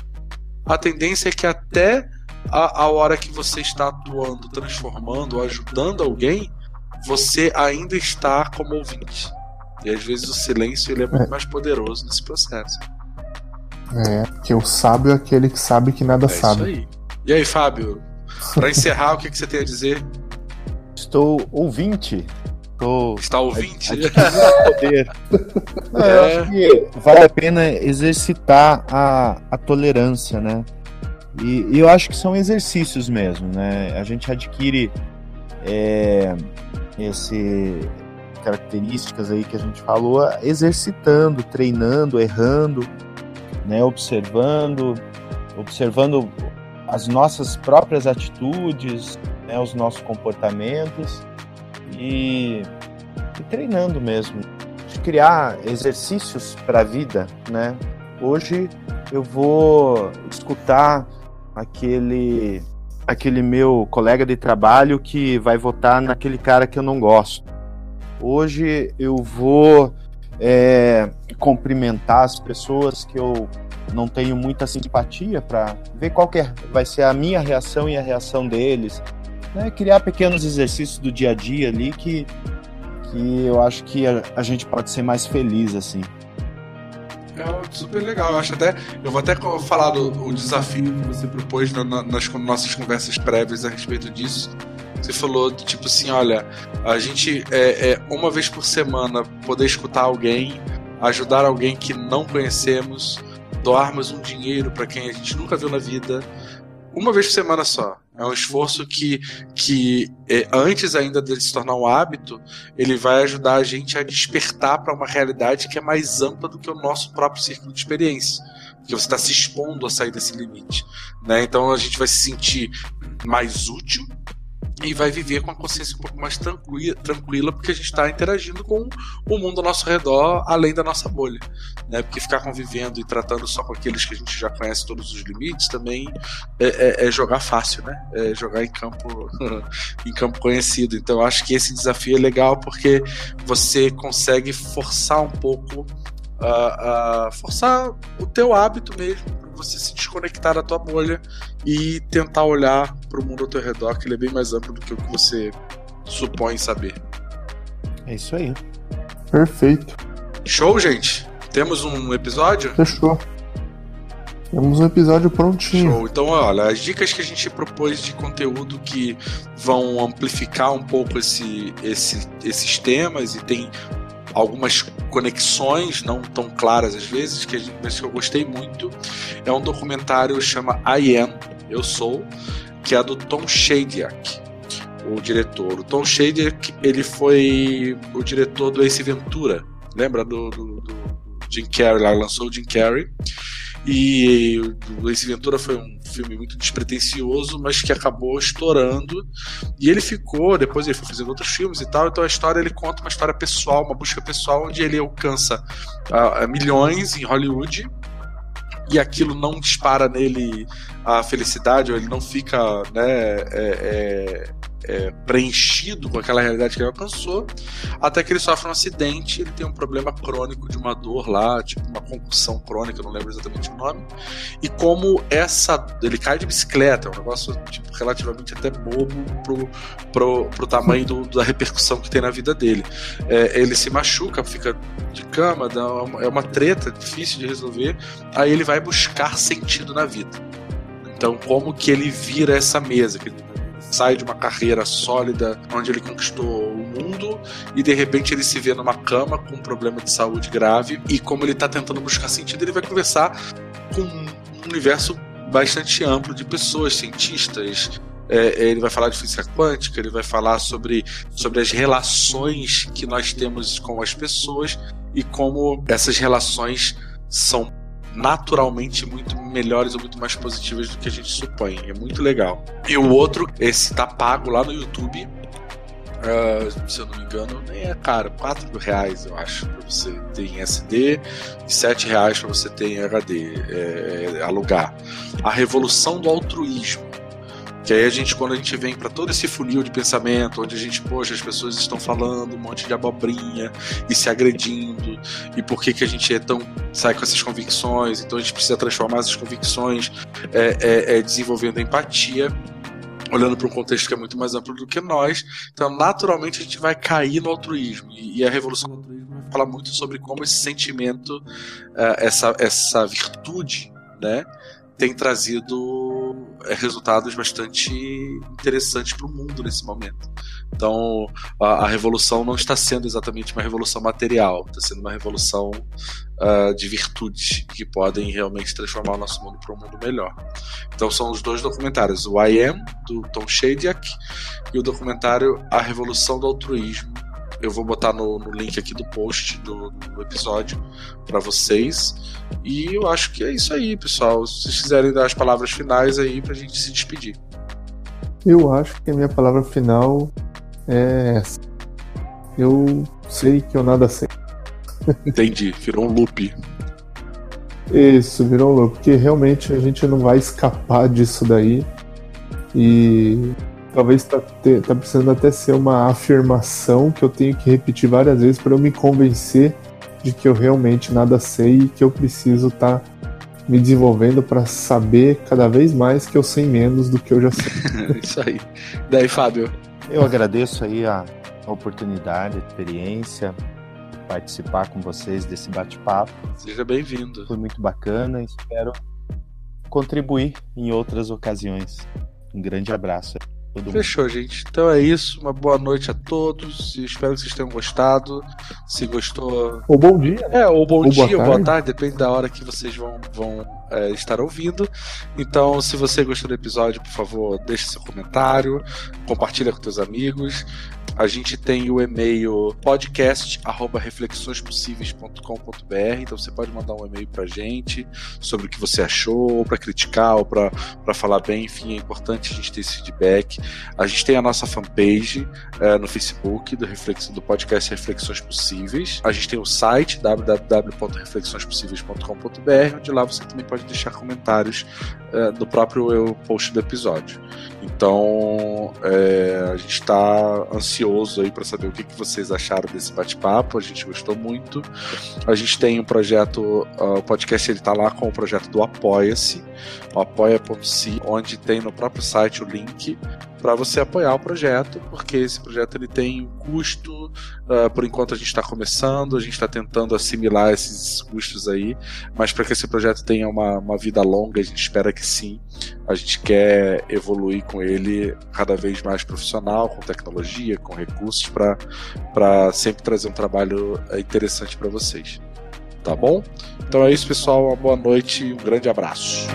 a tendência é que até a, a hora que você está atuando, transformando, ajudando alguém, você ainda está como ouvinte. E às vezes o silêncio ele é muito é. mais poderoso nesse processo. É, porque o sábio é aquele que sabe que nada é sabe. Isso aí. E aí, Fábio? Para encerrar, o que, que você tem a dizer? Estou ouvinte. Estou... Está ouvinte? poder. [laughs] É. acho que vale a pena exercitar a, a tolerância, né? E, e, eu acho que são exercícios mesmo, né? A gente adquire é, esse, características aí que a gente falou, exercitando, treinando, errando, né, observando, observando as nossas próprias atitudes, né, os nossos comportamentos e, e treinando mesmo, de criar exercícios para a vida, né? Hoje eu vou escutar aquele aquele meu colega de trabalho que vai votar naquele cara que eu não gosto. Hoje eu vou é, cumprimentar as pessoas que eu não tenho muita simpatia para ver qual é, vai ser a minha reação e a reação deles. Né? Criar pequenos exercícios do dia a dia ali que, que eu acho que a, a gente pode ser mais feliz assim. É super legal. Eu acho até. Eu vou até falar do, do desafio que você propôs na, na, nas nossas conversas prévias a respeito disso você falou tipo assim, olha, a gente é, é, uma vez por semana poder escutar alguém, ajudar alguém que não conhecemos, doarmos um dinheiro para quem a gente nunca viu na vida, uma vez por semana só. É um esforço que, que é, antes ainda de se tornar um hábito, ele vai ajudar a gente a despertar para uma realidade que é mais ampla do que o nosso próprio círculo de experiência. Porque você está se expondo a sair desse limite. Né? Então a gente vai se sentir mais útil e vai viver com a consciência um pouco mais tranquila, tranquila porque a gente está interagindo com o mundo ao nosso redor, além da nossa bolha. Né? Porque ficar convivendo e tratando só com aqueles que a gente já conhece todos os limites também é, é, é jogar fácil, né? É jogar em campo, [laughs] em campo conhecido. Então acho que esse desafio é legal porque você consegue forçar um pouco, uh, uh, forçar o teu hábito mesmo você se desconectar da tua bolha e tentar olhar para o mundo ao teu redor, que ele é bem mais amplo do que o que você supõe saber. É isso aí. Perfeito. Show, gente? Temos um episódio? Fechou. Temos um episódio prontinho. Show. Então, olha, as dicas que a gente propôs de conteúdo que vão amplificar um pouco esse, esse, esses temas e tem algumas conexões não tão claras às vezes, que, mas que eu gostei muito. É um documentário chama I Am, Eu Sou, que é do Tom Shadyac, o diretor. O Tom Shadyac, ele foi o diretor do Ace Ventura, lembra do, do, do Jim Carrey, lá lançou o Jim Carrey. E o Ace Ventura foi um filme muito despretensioso, mas que acabou estourando. E ele ficou, depois ele foi fazendo outros filmes e tal. Então a história ele conta uma história pessoal, uma busca pessoal, onde ele alcança uh, milhões em Hollywood e aquilo não dispara nele a felicidade, ou ele não fica né, é, é, é, preenchido com aquela realidade que ele alcançou, até que ele sofre um acidente, ele tem um problema crônico de uma dor lá, tipo uma concussão crônica, não lembro exatamente o nome, e como essa. Ele cai de bicicleta, é um negócio tipo, relativamente até bobo pro, pro, pro tamanho do, da repercussão que tem na vida dele. É, ele se machuca, fica de cama, uma, é uma treta difícil de resolver, aí ele vai buscar sentido na vida. Então, como que ele vira essa mesa? Que ele sai de uma carreira sólida onde ele conquistou o mundo e de repente ele se vê numa cama com um problema de saúde grave e como ele está tentando buscar sentido, ele vai conversar com um universo bastante amplo de pessoas, cientistas, é, ele vai falar de física quântica, ele vai falar sobre, sobre as relações que nós temos com as pessoas e como essas relações são naturalmente muito melhores ou muito mais positivas do que a gente supõe. É muito legal. E o outro, esse tá pago lá no YouTube. Uh, se eu não me engano, nem é caro, 4 reais eu acho para você ter em SD e 7 reais para você ter em HD, é, é, alugar. A Revolução do Altruísmo que aí a gente, quando a gente vem para todo esse funil de pensamento, onde a gente, poxa, as pessoas estão falando um monte de abobrinha e se agredindo, e por que, que a gente é tão. sai com essas convicções, então a gente precisa transformar essas convicções é, é, é desenvolvendo empatia olhando para um contexto que é muito mais amplo do que nós. Então, naturalmente, a gente vai cair no altruísmo. E, a revolução do altruísmo vai falar muito sobre como esse sentimento, uh, essa, essa virtude, né, tem trazido é, resultados bastante interessantes para o mundo nesse momento. Então, a, a, revolução não está sendo exatamente uma revolução material, está sendo uma revolução uh, de virtudes que podem realmente transformar o nosso mundo para um mundo melhor. Então, são os dois documentários: o I Am, do Tom Shadyac, e o documentário A Revolução do Altruísmo, eu vou botar no, no link aqui do post do, do episódio para vocês. E eu acho que é isso aí, pessoal. Se vocês quiserem dar as palavras finais aí pra gente se despedir. Eu acho que a minha palavra final é essa. Eu sei que eu nada sei. Entendi, virou um loop. Isso, virou um loop, porque realmente a gente não vai escapar disso daí. E talvez tá, tá precisando até ser uma afirmação que eu tenho que repetir várias vezes para eu me convencer de que eu realmente nada sei e que eu preciso estar tá me desenvolvendo para saber cada vez mais que eu sei menos do que eu já sei. [laughs] Isso aí. Daí, Fábio. Eu agradeço aí a, a oportunidade, a experiência, de participar com vocês desse bate-papo. Seja bem-vindo. Foi muito bacana e espero contribuir em outras ocasiões. Um grande abraço. Fechou, gente. Então é isso. Uma boa noite a todos. Espero que vocês tenham gostado. Se gostou. Ou bom dia. É, ou bom ou dia, boa ou boa tarde, depende da hora que vocês vão, vão é, estar ouvindo. Então, se você gostou do episódio, por favor, deixe seu comentário, compartilha com seus amigos. A gente tem o e-mail podcast@reflexõespossíveis.com.br, então você pode mandar um e-mail pra gente sobre o que você achou, ou para criticar, ou para falar bem, enfim, é importante a gente ter esse feedback. A gente tem a nossa fanpage é, no Facebook do Reflexo do podcast Reflexões Possíveis. A gente tem o site www.reflexõespossíveis.com.br, onde lá você também pode deixar comentários é, no próprio post do episódio. Então, é, a gente está ansioso aí para saber o que, que vocês acharam desse bate-papo. A gente gostou muito. A gente tem um projeto, uh, o podcast ele está lá com o projeto do Apoia-se, o apoia.se, onde tem no próprio site o link para você apoiar o projeto, porque esse projeto ele tem um custo, uh, por enquanto a gente está começando, a gente está tentando assimilar esses custos aí, mas para que esse projeto tenha uma, uma vida longa, a gente espera que sim, a gente quer evoluir com ele cada vez mais profissional, com tecnologia, com recursos, para sempre trazer um trabalho eh, interessante para vocês. Tá bom? Então é isso, pessoal. Uma boa noite e um grande abraço.